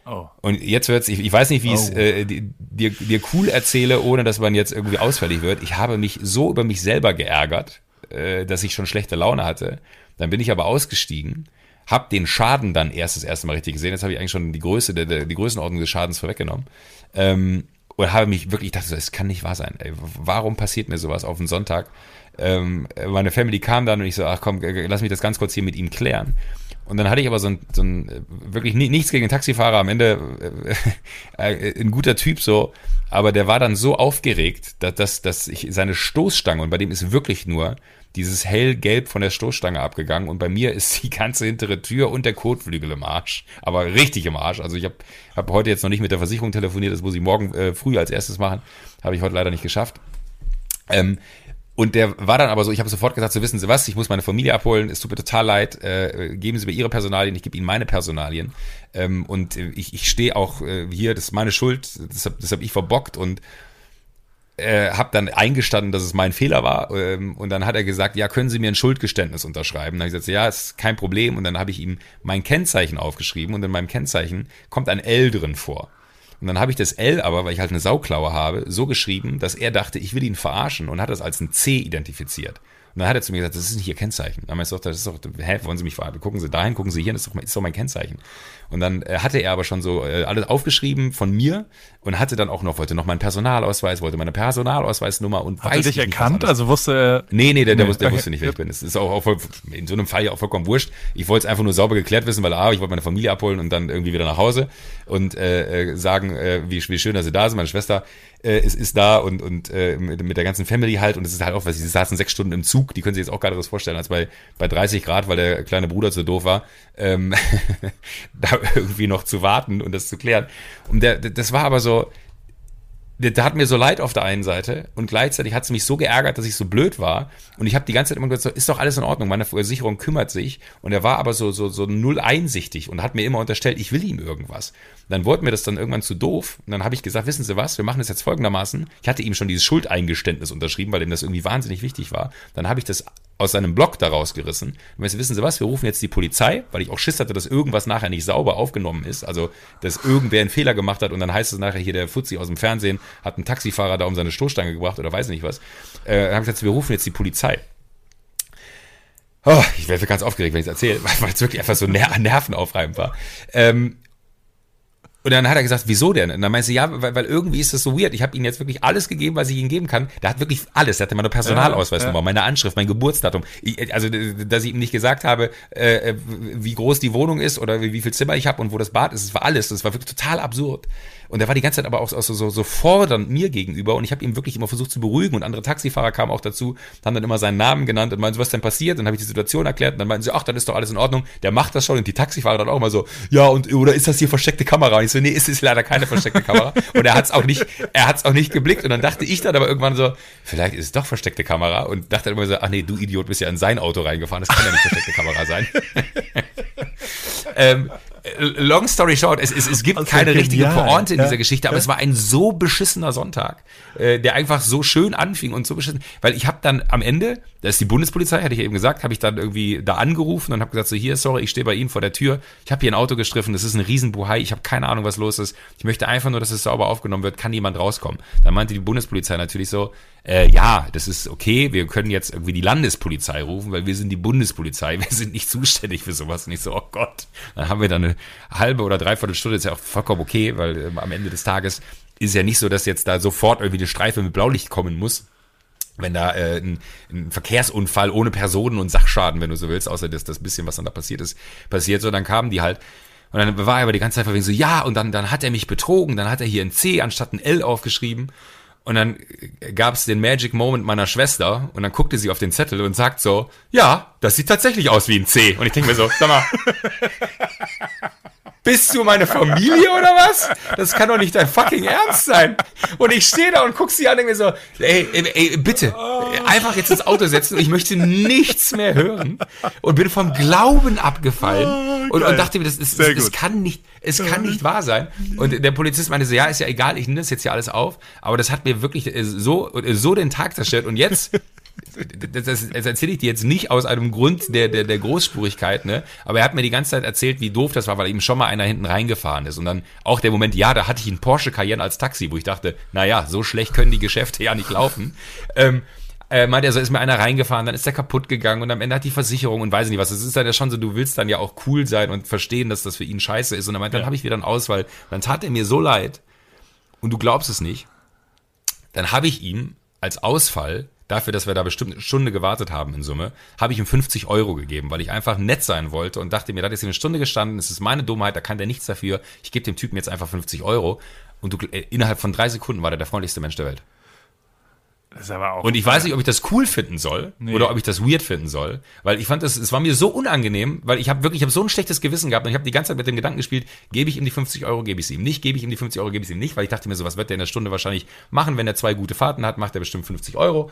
Oh. Und jetzt wird's, ich, ich weiß nicht, wie ich es Oh. äh, di- dir, dir cool erzähle, ohne dass man jetzt irgendwie ausfällig wird. Ich habe mich so über mich selber geärgert, äh, dass ich schon schlechte Laune hatte, Dann bin ich aber ausgestiegen, hab den Schaden dann erst das erste Mal richtig gesehen. Jetzt habe ich eigentlich schon die Größe, der, die Größenordnung des Schadens vorweggenommen. Ähm, und habe mich wirklich, ich dachte, das kann nicht wahr sein. Ey, warum passiert mir sowas auf den Sonntag? Ähm, meine Family kam dann und ich so, ach komm, lass mich das ganz kurz hier mit ihm klären. Und dann hatte ich aber so ein, so ein wirklich nichts gegen den Taxifahrer, am Ende äh, äh, ein guter Typ so, aber der war dann so aufgeregt, dass, dass, dass ich seine Stoßstange, und bei dem ist wirklich nur dieses hellgelb von der Stoßstange abgegangen und bei mir ist die ganze hintere Tür und der Kotflügel im Arsch, aber richtig im Arsch. Also ich habe hab heute jetzt noch nicht mit der Versicherung telefoniert, das muss ich morgen äh, früh als erstes machen, habe ich heute leider nicht geschafft. Ähm, und der war dann aber so, ich habe sofort gesagt, so wissen Sie was, ich muss meine Familie abholen, es tut mir total leid, äh, geben Sie mir Ihre Personalien, ich gebe Ihnen meine Personalien. Ähm, und ich, ich stehe auch äh, hier, das ist meine Schuld, das habe hab ich verbockt und äh, habe dann eingestanden, dass es mein Fehler war. Ähm, und dann hat er gesagt, ja, können Sie mir ein Schuldgeständnis unterschreiben? Dann habe ich gesagt, ja, ist kein Problem. Und dann habe ich ihm mein Kennzeichen aufgeschrieben und in meinem Kennzeichen kommt ein L drin vor. Und dann habe ich das L aber, weil ich halt eine Sauklaue habe, so geschrieben, dass er dachte, ich will ihn verarschen und hat das als ein C identifiziert. Und dann hat er zu mir gesagt, das ist nicht Ihr Kennzeichen. Dann meinst du, das ist doch, hä, wollen Sie mich verarschen? Gucken Sie dahin, gucken Sie hier, das ist doch, ist doch mein Kennzeichen. Und dann äh, hatte er aber schon so äh, alles aufgeschrieben von mir und hatte dann auch noch, wollte noch meinen Personalausweis, wollte meine Personalausweisnummer und Hat weiß er dich erkannt? Also wusste er. Nee, nee, der, der, nee, wusste, der okay. wusste nicht, wer ich bin. Das ist auch, auch voll, in so einem Fall ja auch vollkommen wurscht. Ich wollte es einfach nur sauber geklärt wissen, weil A, ich wollte meine Familie abholen und dann irgendwie wieder nach Hause und äh, äh sagen, äh, wie, wie schön, dass sie da sind. Meine Schwester äh, ist, ist da und, und äh, mit, der ganzen Family halt. Und es ist halt auch, weil sie saßen sechs Stunden im Zug. Die können sich jetzt auch gerade was vorstellen, als bei, bei 30 Grad, weil der kleine Bruder zu doof war, ähm, da irgendwie noch zu warten und das zu klären. Und der, das war aber so, der hat mir so leid auf der einen Seite und gleichzeitig hat es mich so geärgert, dass ich so blöd war und ich habe die ganze Zeit immer gesagt, so, ist doch alles in Ordnung, meine Versicherung kümmert sich und er war aber so so so null einsichtig und hat mir immer unterstellt, ich will ihm irgendwas. Und dann wurde mir das dann irgendwann zu doof und dann habe ich gesagt, wissen Sie was, wir machen das jetzt folgendermaßen. Ich hatte ihm schon dieses Schuldeingeständnis unterschrieben, weil ihm das irgendwie wahnsinnig wichtig war. Dann habe ich das aus seinem Blog daraus gerissen. Und jetzt wissen Sie was, wir rufen jetzt die Polizei, weil ich auch Schiss hatte, dass irgendwas nachher nicht sauber aufgenommen ist. Also, dass irgendwer einen Fehler gemacht hat und dann heißt es nachher hier, der Fuzzi aus dem Fernsehen hat einen Taxifahrer da um seine Stoßstange gebracht oder weiß nicht was. Äh, dann habe ich gesagt, wir rufen jetzt die Polizei. Oh, ich werde ganz aufgeregt, wenn ich es erzähle, weil es wirklich einfach so ner nervenaufreibend war. Ähm, und dann hat er gesagt, wieso denn? Und dann meinte sie, ja, weil, weil irgendwie ist das so weird. Ich habe ihm jetzt wirklich alles gegeben, was ich ihm geben kann. Der hat wirklich alles. Er hatte meine Personalausweisnummer, ja, ja. meine Anschrift, mein Geburtsdatum. Ich, also, dass ich ihm nicht gesagt habe, äh, wie groß die Wohnung ist oder wie, wie viel Zimmer ich habe und wo das Bad ist. Das war alles. Das war wirklich total absurd. Und er war die ganze Zeit aber auch, so, so, so fordernd mir gegenüber und ich habe ihm wirklich immer versucht zu beruhigen und andere Taxifahrer kamen auch dazu, haben dann immer seinen Namen genannt und meinten, was denn passiert? Dann habe ich die Situation erklärt und dann meinten sie, ach, dann ist doch alles in Ordnung, der macht das schon und die Taxifahrer dann auch immer so, ja, und oder ist das hier versteckte Kamera? Und ich so, nee, es ist leider keine versteckte Kamera. Und er hat es auch nicht, er hat es auch nicht geblickt und dann dachte ich dann aber irgendwann so, vielleicht ist es doch versteckte Kamera und dachte dann immer so, ach nee, du Idiot bist ja in sein Auto reingefahren, das kann ja nicht versteckte Kamera sein. ähm, long story short, es, es, es gibt also keine richtige Pointe in ja, dieser Geschichte, aber ja. es war ein so beschissener Sonntag, äh, der einfach so schön anfing und so beschissen, weil ich habe dann am Ende, da ist die Bundespolizei, hatte ich eben gesagt, habe ich dann irgendwie da angerufen und habe gesagt, so hier, sorry, ich stehe bei Ihnen vor der Tür, ich habe hier ein Auto gestriffen, das ist ein Riesenbuhai, ich habe keine Ahnung, was los ist, ich möchte einfach nur, dass es sauber aufgenommen wird, kann jemand rauskommen. Dann meinte die Bundespolizei natürlich so, äh, ja, das ist okay, wir können jetzt irgendwie die Landespolizei rufen, weil wir sind die Bundespolizei, wir sind nicht zuständig für sowas. Und ich so, oh Gott, dann haben wir da eine halbe oder dreiviertel Stunde, ist ja auch vollkommen okay, weil äh, am Ende des Tages ist ja nicht so, dass jetzt da sofort irgendwie eine Streife mit Blaulicht kommen muss wenn da äh, ein, ein Verkehrsunfall ohne Personen und Sachschaden, wenn du so willst, außer das, das bisschen, was dann da passiert ist, passiert, so, dann kamen die halt. Und dann war er aber die ganze Zeit wegen so, ja, und dann, dann hat er mich betrogen, dann hat er hier ein C anstatt ein L aufgeschrieben. Und dann gab es den Magic Moment meiner Schwester und dann guckte sie auf den Zettel und sagt so, ja, das sieht tatsächlich aus wie ein C. Und ich denke mir so, sag mal, bist du meine Familie oder was? Das kann doch nicht dein fucking Ernst sein. Und ich stehe da und guck sie an und denke mir so, ey, ey, bitte, einfach jetzt ins Auto setzen ich möchte nichts mehr hören. Und bin vom Glauben abgefallen oh, und, und, dachte mir, das, ist, das, das kann nicht, es kann nicht wahr sein. Und der Polizist meinte so, ja, ist ja egal, ich nehme das jetzt hier alles auf. Aber das hat mir wirklich äh, so, so den Tag zerstört. Und jetzt das, das, das erzähle ich dir jetzt nicht aus einem Grund der, der, der Großspurigkeit, ne? Aber er hat mir die ganze Zeit erzählt, wie doof das war, weil ihm schon mal einer hinten reingefahren ist. Und dann auch der Moment, ja, da hatte ich einen Porsche Cayenne als Taxi, wo ich dachte, naja, so schlecht können die Geschäfte ja nicht laufen. Ähm, äh, meinte er so, ist mir einer reingefahren, dann ist der kaputt gegangen und am Ende hat die Versicherung und weiß nicht was. Es ist dann ja schon so, du willst dann ja auch cool sein und verstehen, dass das für ihn scheiße ist. Und er meinte, dann habe ich wieder einen Ausfall. Dann tat er mir so leid und du glaubst es nicht. Dann habe ich ihm als Ausfall dafür, dass wir da bestimmt eine Stunde gewartet haben in Summe, habe ich ihm 50 Euro gegeben, weil ich einfach nett sein wollte und dachte mir, da ist hier eine Stunde gestanden, es ist meine Dummheit, da kann der nichts dafür, ich gebe dem Typen jetzt einfach 50 Euro und du, äh, innerhalb von drei Sekunden war der der freundlichste Mensch der Welt. Das ist aber auch Und ich weiß nicht, ob ich das cool finden soll Nee. oder ob ich das weird finden soll, weil ich fand das, es war mir so unangenehm, weil ich habe wirklich, ich habe so ein schlechtes Gewissen gehabt und ich habe die ganze Zeit mit dem Gedanken gespielt, gebe ich ihm die 50 Euro, gebe ich sie ihm nicht, gebe ich ihm die 50 Euro, gebe ich sie ihm nicht, weil ich dachte mir so, was wird der in der Stunde wahrscheinlich machen, wenn er zwei gute Fahrten hat, macht er bestimmt 50 Euro.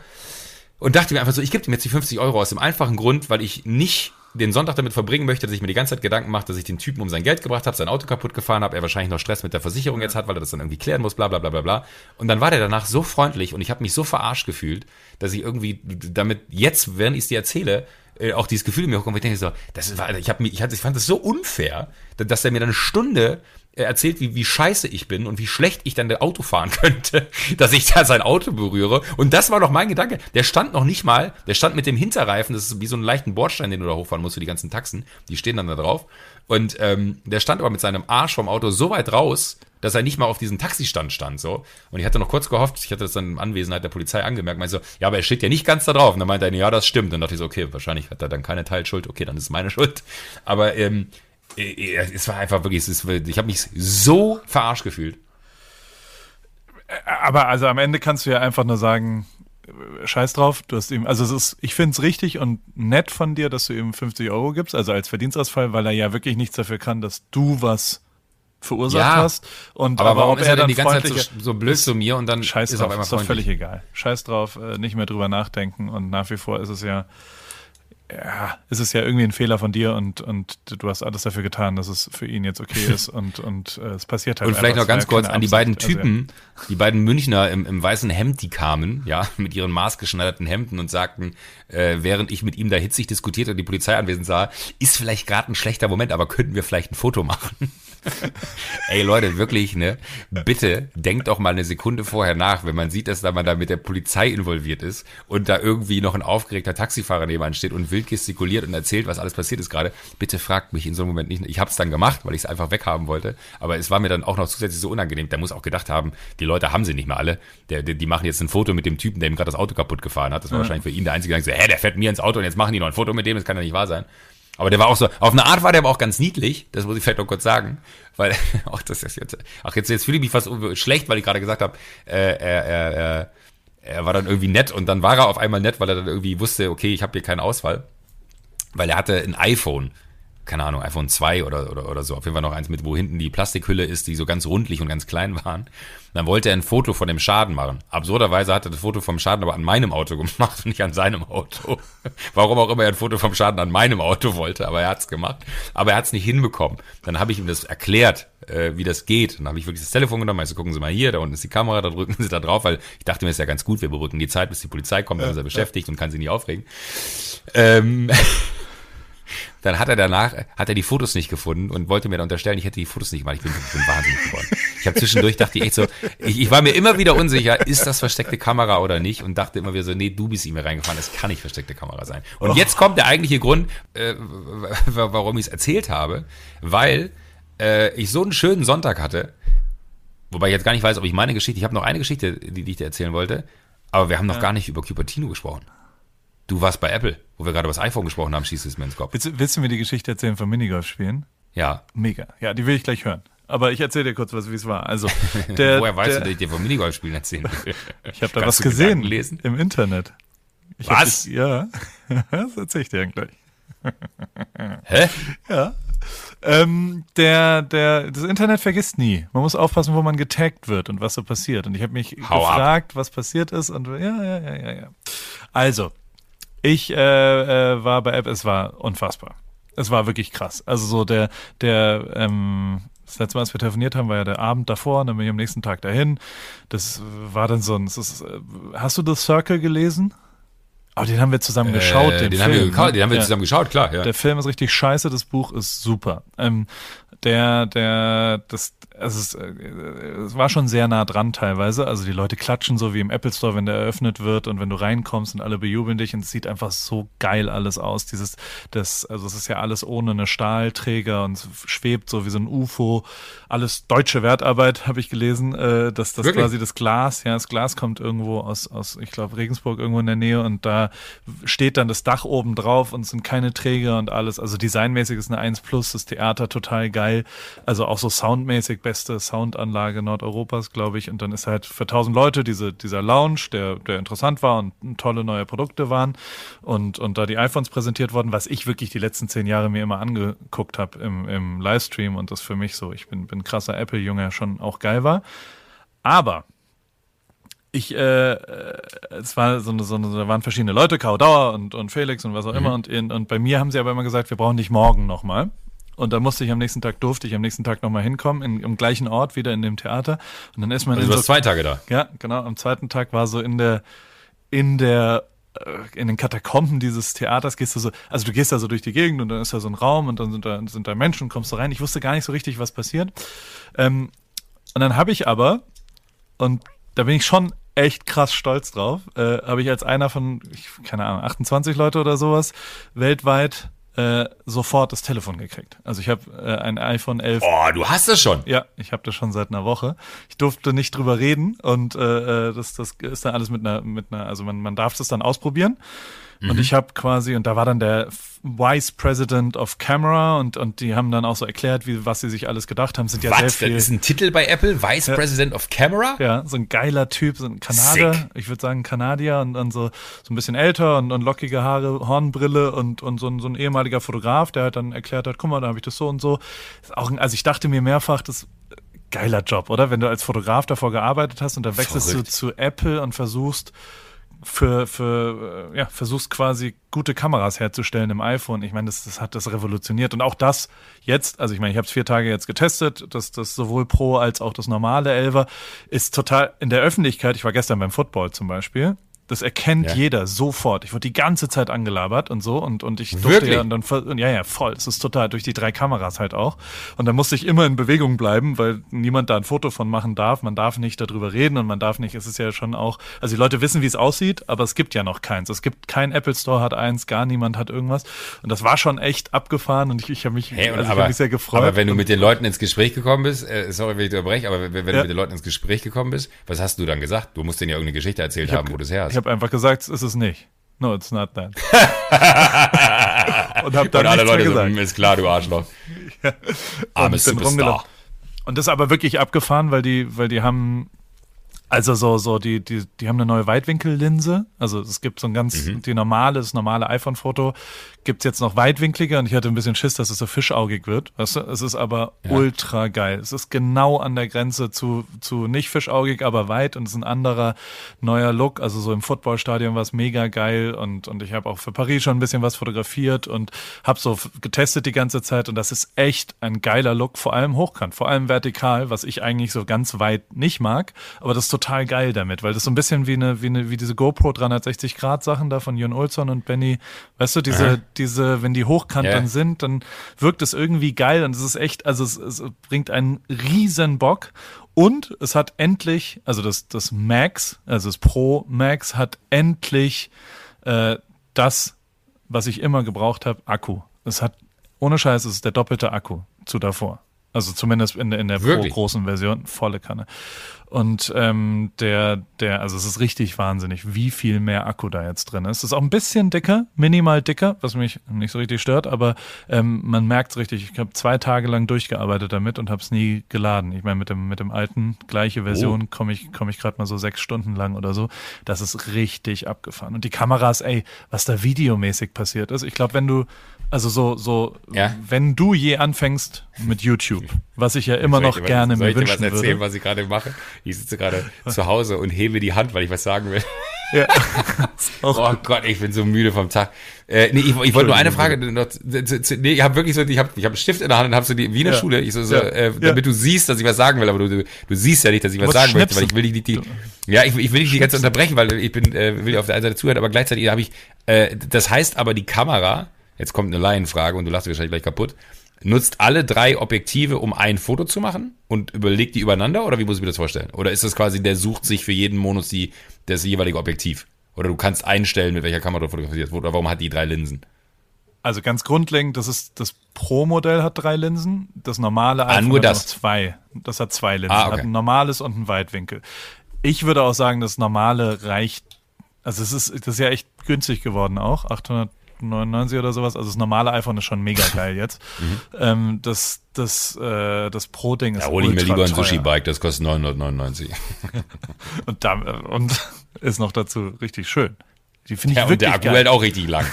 Und dachte mir einfach so, ich gebe ihm jetzt die 50 Euro aus dem einfachen Grund, weil ich nicht den Sonntag damit verbringen möchte, dass ich mir die ganze Zeit Gedanken mache, dass ich den Typen um sein Geld gebracht habe, sein Auto kaputt gefahren habe, er wahrscheinlich noch Stress mit der Versicherung jetzt hat, weil er das dann irgendwie klären muss, bla bla bla bla bla. Und dann war der danach so freundlich und ich habe mich so verarscht gefühlt, dass ich irgendwie damit jetzt, während ich es dir erzähle, äh, auch dieses Gefühl in mir hochkommt, ich denke so, das war, ich, hab mich, ich, ich fand das so unfair, dass er mir dann eine Stunde erzählt, wie, wie scheiße ich bin und wie schlecht ich dann Auto fahren könnte, dass ich da sein Auto berühre. Und das war doch mein Gedanke. Der stand noch nicht mal, der stand mit dem Hinterreifen, das ist wie so einen leichten Bordstein, den du da hochfahren musst für die ganzen Taxen, die stehen dann da drauf. Und ähm, der stand aber mit seinem Arsch vom Auto so weit raus, dass er nicht mal auf diesem Taxistand stand. so. Und ich hatte noch kurz gehofft, ich hatte das dann in Anwesenheit der Polizei angemerkt, meinte so, ja, aber er steht ja nicht ganz da drauf. Und dann meinte er, ja, das stimmt. Und dann dachte ich so, okay, wahrscheinlich hat er dann keine Teilschuld, okay, dann ist es meine Schuld. Aber ähm, äh, es war einfach wirklich, ist, ich habe mich so verarscht gefühlt. Aber also am Ende kannst du ja einfach nur sagen, äh, scheiß drauf, du hast ihm, also es ist, ich finde es richtig und nett von dir, dass du ihm 50 Euro gibst, also als Verdienstausfall, weil er ja wirklich nichts dafür kann, dass du was verursacht Ja, hast. Und Aber, warum ob ist er denn die ganze Zeit so, so blöd zu mir und dann Scheiß ist er auf drauf, einmal ist doch völlig egal. Scheiß drauf, äh, nicht mehr drüber nachdenken und nach wie vor ist es ja, ja, ist es ja irgendwie ein Fehler von dir und, und du hast alles dafür getan, dass es für ihn jetzt okay ist und, und äh, es passiert halt Und vielleicht noch ganz ja kurz an die beiden Absicht. Also, Typen, die beiden Münchner im, im weißen Hemd, die kamen, ja, mit ihren maßgeschneiderten Hemden und sagten, äh, während ich mit ihm da hitzig diskutiert und die Polizei anwesend sah, ist vielleicht gerade ein schlechter Moment, aber könnten wir vielleicht ein Foto machen? Ey Leute, wirklich, ne? Bitte denkt doch mal eine Sekunde vorher nach, wenn man sieht, dass da man da mit der Polizei involviert ist und da irgendwie noch ein aufgeregter Taxifahrer nebenan steht und wild gestikuliert und erzählt, was alles passiert ist gerade. Bitte fragt mich in so einem Moment nicht. Ich habe es dann gemacht, weil ich es einfach weghaben wollte. Aber es war mir dann auch noch zusätzlich so unangenehm. Der muss auch gedacht haben, die Leute haben sie nicht mehr alle. Der, der, die machen jetzt ein Foto mit dem Typen, der ihm gerade das Auto kaputt gefahren hat. Das war wahrscheinlich für ihn der einzige, der so, hä, der fährt mir ins Auto und jetzt machen die noch ein Foto mit dem. Das kann ja nicht wahr sein. Aber der war auch so, auf eine Art war der aber auch ganz niedlich, das muss ich vielleicht noch kurz sagen, weil, auch das ist jetzt, ach jetzt, jetzt fühle ich mich fast schlecht, weil ich gerade gesagt habe, äh, er, er, er, er war dann irgendwie nett und dann war er auf einmal nett, weil er dann irgendwie wusste, okay, ich habe hier keinen Ausfall, weil er hatte ein iPhone, keine Ahnung, iPhone 2 oder, oder, oder so, auf jeden Fall noch eins mit, wo hinten die Plastikhülle ist, die so ganz rundlich und ganz klein waren. Dann wollte er ein Foto von dem Schaden machen. Absurderweise hat er das Foto vom Schaden aber an meinem Auto gemacht und nicht an seinem Auto. Warum auch immer er ein Foto vom Schaden an meinem Auto wollte, aber er hat's gemacht. Aber er hat's nicht hinbekommen. Dann habe ich ihm das erklärt, äh, wie das geht. Dann habe ich wirklich das Telefon genommen, also gucken Sie mal hier, da unten ist die Kamera, da drücken Sie da drauf, weil ich dachte mir, ist ja ganz gut, wir überbrücken die Zeit, bis die Polizei kommt, dann ist er beschäftigt und kann sich nicht aufregen. Ähm, dann hat er danach, hat er die Fotos nicht gefunden und wollte mir dann unterstellen, ich hätte die Fotos nicht gemacht. Ich bin, bin wahnsinnig geworden. Ich habe zwischendurch dachte ich echt so, ich, ich war mir immer wieder unsicher, ist das versteckte Kamera oder nicht und dachte immer wieder so, nee, du bist ihm reingefahren, das kann nicht versteckte Kamera sein. Und jetzt kommt der eigentliche Grund, äh, warum ich es erzählt habe, weil äh, ich so einen schönen Sonntag hatte, wobei ich jetzt gar nicht weiß, ob ich meine Geschichte, ich habe noch eine Geschichte, die, die ich dir erzählen wollte, aber wir haben noch gar nicht über Cupertino gesprochen. Du warst bei Apple, wo wir gerade über das iPhone gesprochen haben, schießt es mir ins Kopf. Willst, du- willst du mir die Geschichte erzählen vom Minigolf spielen? Ja. Mega. Ja, die will ich gleich hören. Aber ich erzähle dir kurz, was wie es war. Also, der, Woher weißt der, du, dass ich dir vom Minigolfspielen erzählen will? Ich habe da Kannst was gesehen lesen? im Internet. Ich Was? dich- ja, das erzähle ich dir dann gleich. Hä? Ja. Ähm, der, der, das Internet vergisst nie. Man muss aufpassen, wo man getaggt wird und was so passiert. Und ich habe mich Hau ab. gefragt, was passiert ist. Und ja, ja, ja, ja, ja. Also, ich äh, äh, war bei App, es war unfassbar. Es war wirklich krass. Also so der, der, ähm, das letzte Mal, als wir telefoniert haben, war ja der Abend davor und dann bin ich am nächsten Tag dahin. Das war dann so ein, das ist, äh, hast du The Circle gelesen? Aber den haben wir zusammen geschaut. Äh, den, den, Film, haben wir, gekau- ne? den haben wir Ja. zusammen geschaut, klar. Ja. Der Film ist richtig scheiße, das Buch ist super. Ähm, der, der, das, also es, äh, es war schon sehr nah dran teilweise. Also die Leute klatschen so wie im Apple Store, wenn der eröffnet wird und wenn du reinkommst und alle bejubeln dich und es sieht einfach so geil alles aus. Dieses, das, also es ist ja alles ohne eine Stahlträger und es schwebt so wie so ein UFO. Alles deutsche Wertarbeit, habe ich gelesen, äh, dass das Wirklich? quasi das Glas, ja, das Glas kommt irgendwo aus, aus, ich glaube, Regensburg irgendwo in der Nähe und da steht dann das Dach oben drauf und sind keine Träger und alles. Also designmäßig ist eine 1 Plus, das Theater total geil. Also auch so soundmäßig beste Soundanlage Nordeuropas, glaube ich. Und dann ist halt für 1000 Leute diese, dieser Lounge, der, der interessant war und tolle neue Produkte waren und, und da die iPhones präsentiert wurden, was ich wirklich die letzten zehn Jahre mir immer angeguckt habe im, im Livestream und das für mich so, ich bin, bin krasser Apple-Junge, schon auch geil war. Aber ich, äh, äh, es war so eine, so eine, da waren verschiedene Leute, Kao Dauer und, und Felix und was auch immer. Und, in, und bei mir haben sie aber immer gesagt, wir brauchen dich morgen nochmal. Und da musste ich am nächsten Tag, durfte ich am nächsten Tag nochmal hinkommen, in, im gleichen Ort, wieder in dem Theater. Und dann ist man Also du so, warst zwei Tage da. ja, genau, am zweiten Tag war so in der, in der, äh, in den Katakomben dieses Theaters gehst du so, also du gehst da so durch die Gegend und dann ist da so ein Raum und dann sind da, sind da Menschen und kommst du rein. Ich wusste gar nicht so richtig, was passiert. Ähm, und dann habe ich aber, und da bin ich schon echt krass stolz drauf, äh, habe ich als einer von, ich, keine Ahnung, 28 Leute oder sowas weltweit äh, sofort das Telefon gekriegt. Also ich habe äh, ein iPhone 11 Oh, du hast es schon. ja, ich habe das schon seit einer Woche. Ich durfte nicht drüber reden und äh, äh, das, das ist dann alles mit einer, mit einer, also man, man darf das dann ausprobieren. Und Mhm. ich habe quasi, und da war dann der Vice President of Camera und, und die haben dann auch so erklärt, wie, was sie sich alles gedacht haben. Sind ja Was? sehr Das viel. ist ein Titel bei Apple? Vice President of Camera? Ja, so ein geiler Typ, so ein Kanadier, Sick. ich würde sagen Kanadier und dann so, so ein bisschen älter und, und lockige Haare, Hornbrille und, und so, ein, so ein ehemaliger Fotograf, der halt dann erklärt hat, guck mal, da habe ich das so und so. Ist auch ein, also ich dachte mir mehrfach, das geiler Job, oder? Wenn du als Fotograf davor gearbeitet hast und dann wechselst Verrückt. du zu Apple und versuchst für, für äh, ja, versuchst quasi gute Kameras herzustellen im iPhone. Ich meine, das, das hat das revolutioniert. Und auch das jetzt, also ich meine, ich habe es vier Tage jetzt getestet, das, das sowohl Pro als auch das normale Elver ist total in der Öffentlichkeit, ich war gestern beim Football zum Beispiel, das erkennt Ja. jeder sofort. Ich wurde die ganze Zeit angelabert und so und, und ich durfte Wirklich? ja und dann und ja, ja, voll. Es ist total durch die drei Kameras halt auch. Und da musste ich immer in Bewegung bleiben, weil niemand da ein Foto von machen darf. Man darf nicht darüber reden und man darf nicht, es ist ja schon auch, also die Leute wissen, wie es aussieht, aber es gibt ja noch keins. Es gibt kein Apple Store hat eins, gar niemand hat irgendwas. Und das war schon echt abgefahren und ich, ich habe mich, Hey, also aber, hab mich sehr gefreut. aber wenn du mit den Leuten ins Gespräch gekommen bist, äh, sorry, wenn ich unterbreche, aber wenn, wenn Ja. du mit den Leuten ins Gespräch gekommen bist, was hast du dann gesagt? Du musst denen ja irgendeine Geschichte erzählt haben, wo du es her hast. Habe einfach gesagt, es ist es nicht. No, it's not that. und habe dann und alle Leute so, gesagt. "Hm, ist klar, du Arschloch. Armes bin rumgelaufen. Superstar. Und das ist aber wirklich abgefahren, weil die, weil die haben, also so, so, die, die, die haben eine neue Weitwinkellinse. Also es gibt so ein ganz, Mhm. die normale, das normale iPhone-Foto gibt's jetzt noch weitwinkliger und ich hatte ein bisschen Schiss, dass es so fischaugig wird. Weißt du? Es ist aber Ja. ultra geil. Es ist genau an der Grenze zu, zu nicht fischaugig, aber weit und es ist ein anderer neuer Look. Also so im Footballstadion war es mega geil und, und ich habe auch für Paris schon ein bisschen was fotografiert und habe so getestet die ganze Zeit und das ist echt ein geiler Look, vor allem hochkant, vor allem vertikal, was ich eigentlich so ganz weit nicht mag, aber das ist total geil damit, weil das so ein bisschen wie eine, wie eine, wie diese GoPro 360 Grad Sachen da von Jon Olsson und Benny, weißt du, diese, Diese, wenn die hochkant Ja. dann sind, dann wirkt es irgendwie geil und es ist echt, also es, es bringt einen riesen Bock und es hat endlich, also das, das Max, also das Pro Max hat endlich äh, das, was ich immer gebraucht habe, Akku. Es hat, ohne Scheiß, es ist der doppelte Akku zu davor. Also zumindest in der, in der Pro großen Version, volle Kanne. Und ähm, der, der, also es ist richtig wahnsinnig, wie viel mehr Akku da jetzt drin ist. Es ist auch ein bisschen dicker, minimal dicker, was mich nicht so richtig stört, aber ähm, man merkt es richtig. Ich habe zwei Tage lang durchgearbeitet damit und habe es nie geladen. Ich meine, mit dem, mit dem alten, gleiche Version, komme ich, komme ich gerade mal so sechs Stunden lang oder so. Das ist richtig abgefahren. Und die Kameras, ey, was da videomäßig passiert ist. Ich glaube, wenn du, also so, so, Ja. wenn du je anfängst mit YouTube, was ich ja immer Soll noch dir was- gerne soll mir ich dir wünschen was erzählen, würde. was ich gerade mache? Ich sitze gerade zu Hause und hebe die Hand, weil ich was sagen will. Ja. oh Gott, ich bin so müde vom Tag. Äh, nee, ich, ich wollte nur eine Frage. Noch, nee, ich habe wirklich so, ich habe ich hab einen Stift in der Hand und habe so die Wiener ja. Schule, ich so, so ja. äh, damit du siehst, dass ich was sagen will, aber du, du, du siehst ja nicht, dass ich was sagen möchte, weil ich will dich nicht die, ja, ich, ich will dich die ganze unterbrechen, weil ich bin, äh, will auf der einen Seite zuhören, aber gleichzeitig habe ich, äh, das heißt aber die Kamera, jetzt kommt eine Laienfrage und du lachst wahrscheinlich gleich kaputt, nutzt alle drei Objektive, um ein Foto zu machen und überlegt die übereinander oder wie muss ich mir das vorstellen? Oder ist das quasi, der sucht sich für jeden Monus die, das jeweilige Objektiv? Oder du kannst einstellen, mit welcher Kamera du fotografierst. Oder warum hat die drei Linsen? Also ganz grundlegend, das ist das Pro-Modell hat drei Linsen, das normale ah, nur das. hat zwei. Das hat zwei Linsen, ah, okay. hat ein normales und ein Weitwinkel. Ich würde auch sagen, das normale reicht. Also es ist das ist ja echt günstig geworden auch, 899 oder sowas. Also das normale iPhone ist schon mega geil jetzt. mhm. ähm, das das äh, das Pro-Ding ist. Ja, hol ich mir lieber ein Sushi-Bike, das kostet 999. und da, und ist noch dazu richtig schön. Die finde ich ja, wirklich und der Akku geil. hält auch richtig lang.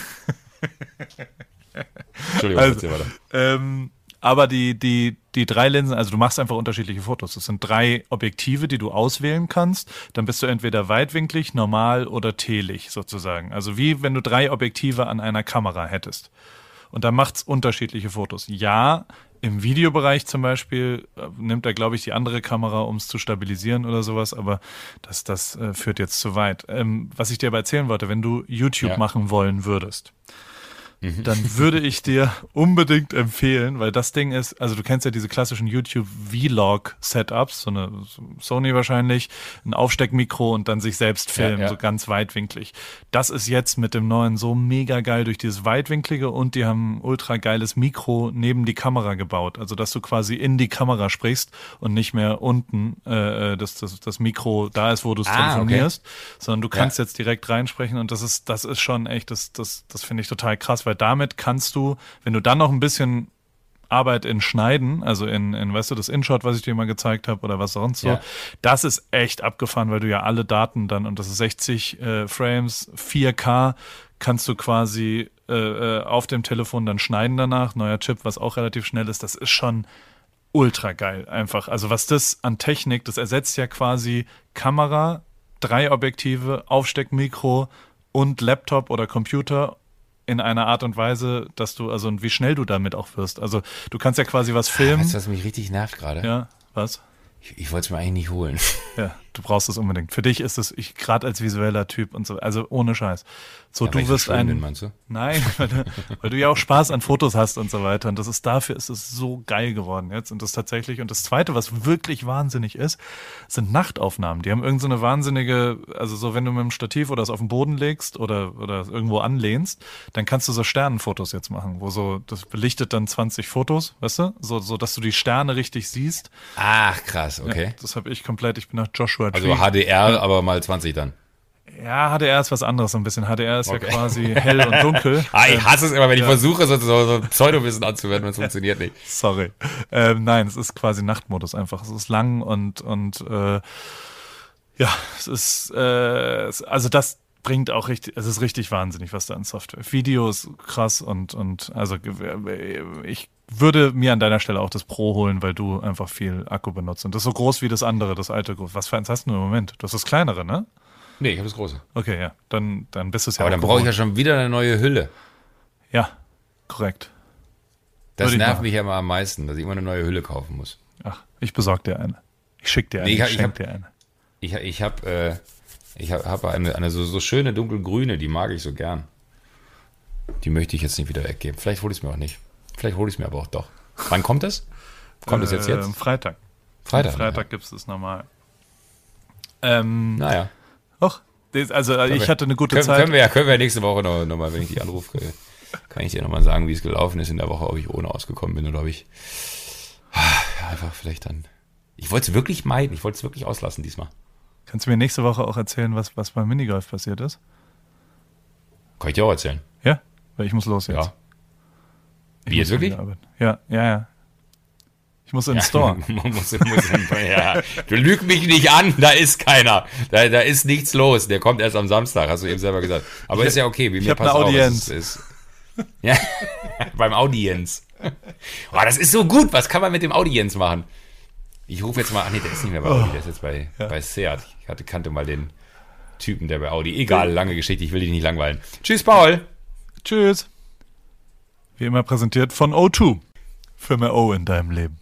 Entschuldigung, also, ähm, aber die, die, die drei Linsen, also du machst einfach unterschiedliche Fotos. Das sind drei Objektive, die du auswählen kannst. Dann bist du entweder weitwinklig, normal oder telig sozusagen. Also wie wenn du drei Objektive an einer Kamera hättest. Und da macht's unterschiedliche Fotos. Ja, im Videobereich zum Beispiel äh, nimmt er, glaube ich, die andere Kamera, um es zu stabilisieren oder sowas, aber das, das äh, führt jetzt zu weit. Ähm, was ich dir aber erzählen wollte, wenn du YouTube ja. machen wollen würdest, Mhm. dann würde ich dir unbedingt empfehlen, weil das Ding ist, also du kennst ja diese klassischen YouTube Vlog Setups, so eine Sony wahrscheinlich, ein Aufsteckmikro und dann sich selbst filmen, ja, ja. so ganz weitwinklig. Das ist jetzt mit dem neuen so mega geil durch dieses weitwinklige und die haben ein ultra geiles Mikro neben die Kamera gebaut, also dass du quasi in die Kamera sprichst und nicht mehr unten äh, das, das, das Mikro da ist, wo du es ah, telefonierst, okay. sondern du kannst ja. jetzt direkt reinsprechen und das ist das ist schon echt das das das finde ich total krass, weil damit kannst du, wenn du dann noch ein bisschen Arbeit in Schneiden, also in, in weißt du, das InShot, was ich dir mal gezeigt habe oder was sonst so, ja. das ist echt abgefahren, weil du ja alle Daten dann, und das ist 60 äh, Frames, 4K, kannst du quasi äh, äh, auf dem Telefon dann schneiden danach, neuer Chip, was auch relativ schnell ist, das ist schon ultra geil einfach. Also was das an Technik, das ersetzt ja quasi Kamera, drei Objektive, Aufsteckmikro und Laptop oder Computer in einer Art und Weise, dass du, also und wie schnell du damit auch wirst. Also du kannst ja quasi was filmen. Weißt du, was mich richtig nervt gerade? Ja, was? Ich, ich wollte es mir eigentlich nicht holen. Ja, du brauchst es unbedingt. Für dich ist es, ich gerade als visueller Typ und so, also ohne Scheiß. So, ja, du wirst so ein. Meinst du? Nein, weil du, weil du ja auch Spaß an Fotos hast und so weiter. Und das ist dafür ist es so geil geworden jetzt. Und das tatsächlich. Und das zweite, was wirklich wahnsinnig ist, sind Nachtaufnahmen. Die haben irgendeine so wahnsinnige, also so, wenn du mit dem Stativ oder es auf den Boden legst oder, oder irgendwo anlehnst, dann kannst du so Sternenfotos jetzt machen, wo so, das belichtet dann 20 Fotos, weißt du? So, so dass du die Sterne richtig siehst. Ach, krass, okay. Ja, das habe ich komplett, ich bin nach Joshua Tree. Also HDR, aber mal 20 dann. Ja, HDR ist was anderes so ein bisschen. HDR ist okay. ja quasi hell und dunkel. ah, ich hasse es immer, wenn ich versuche, so, so, so Pseudowissen anzuwenden und es funktioniert nicht. Sorry. Ähm, nein, es ist quasi Nachtmodus einfach. Es ist lang und, und äh, ja, es ist, äh, also das bringt auch richtig, es ist richtig wahnsinnig, was da in Software. Video ist krass und, und also ich würde mir an deiner Stelle auch das Pro holen, weil du einfach viel Akku benutzt. Und das ist so groß wie das andere, das alte. Was für eins hast du im Moment? Du hast das kleinere, ne? Nee, ich habe das große. Okay, ja. Dann, dann bist du es ja Aber dann brauche ich ja schon wieder eine neue Hülle. Ja, korrekt. Das nervt mich ja immer am meisten, dass ich immer eine neue Hülle kaufen muss. Ach, ich besorge dir eine. Ich schicke dir eine. Nee, ich, ich, ich dir eine. Ich, ich habe äh, ich hab, hab eine, eine so, so schöne dunkelgrüne, die mag ich so gern. Die möchte ich jetzt nicht wieder weggeben. Vielleicht hole ich es mir auch nicht. Vielleicht hole ich es mir aber auch doch. Wann kommt es? Kommt es jetzt jetzt? Freitag. Freitag. Freitag ja. gibt es das normal. Ähm, naja. Och, also können ich hatte eine gute können, Zeit. Können wir ja, können wir nächste Woche noch, noch mal, wenn ich die anrufe, kann ich dir nochmal sagen, wie es gelaufen ist in der Woche, ob ich ohne ausgekommen bin oder ob ich ja, einfach vielleicht dann. Ich wollte es wirklich meiden, ich wollte es wirklich auslassen diesmal. Kannst du mir nächste Woche auch erzählen, was, was beim Minigolf passiert ist? Kann ich dir auch erzählen. Ja? Weil ich muss los jetzt. Ja. Wie jetzt wirklich? Ja, ja, ja. Ich muss in den ja, Store. muss, muss in, ja. Du lüg mich nicht an, da ist keiner. Da, da ist nichts los. Der kommt erst am Samstag, hast du eben selber gesagt. Aber ich, ist ja okay, wie mir passt eine Audienz. Ist, ist, ja, beim Audienz. Oh, das ist so gut. Was kann man mit dem Audienz machen? Ich rufe jetzt mal, ach nee, der ist nicht mehr bei Audi, der ist jetzt bei, ja. bei Seat. Ich hatte, kannte mal den, Typen, der bei Audi. Egal, lange Geschichte, ich will dich nicht langweilen. Tschüss, Paul. Tschüss. Wie immer präsentiert von O2. Für mehr O in deinem Leben.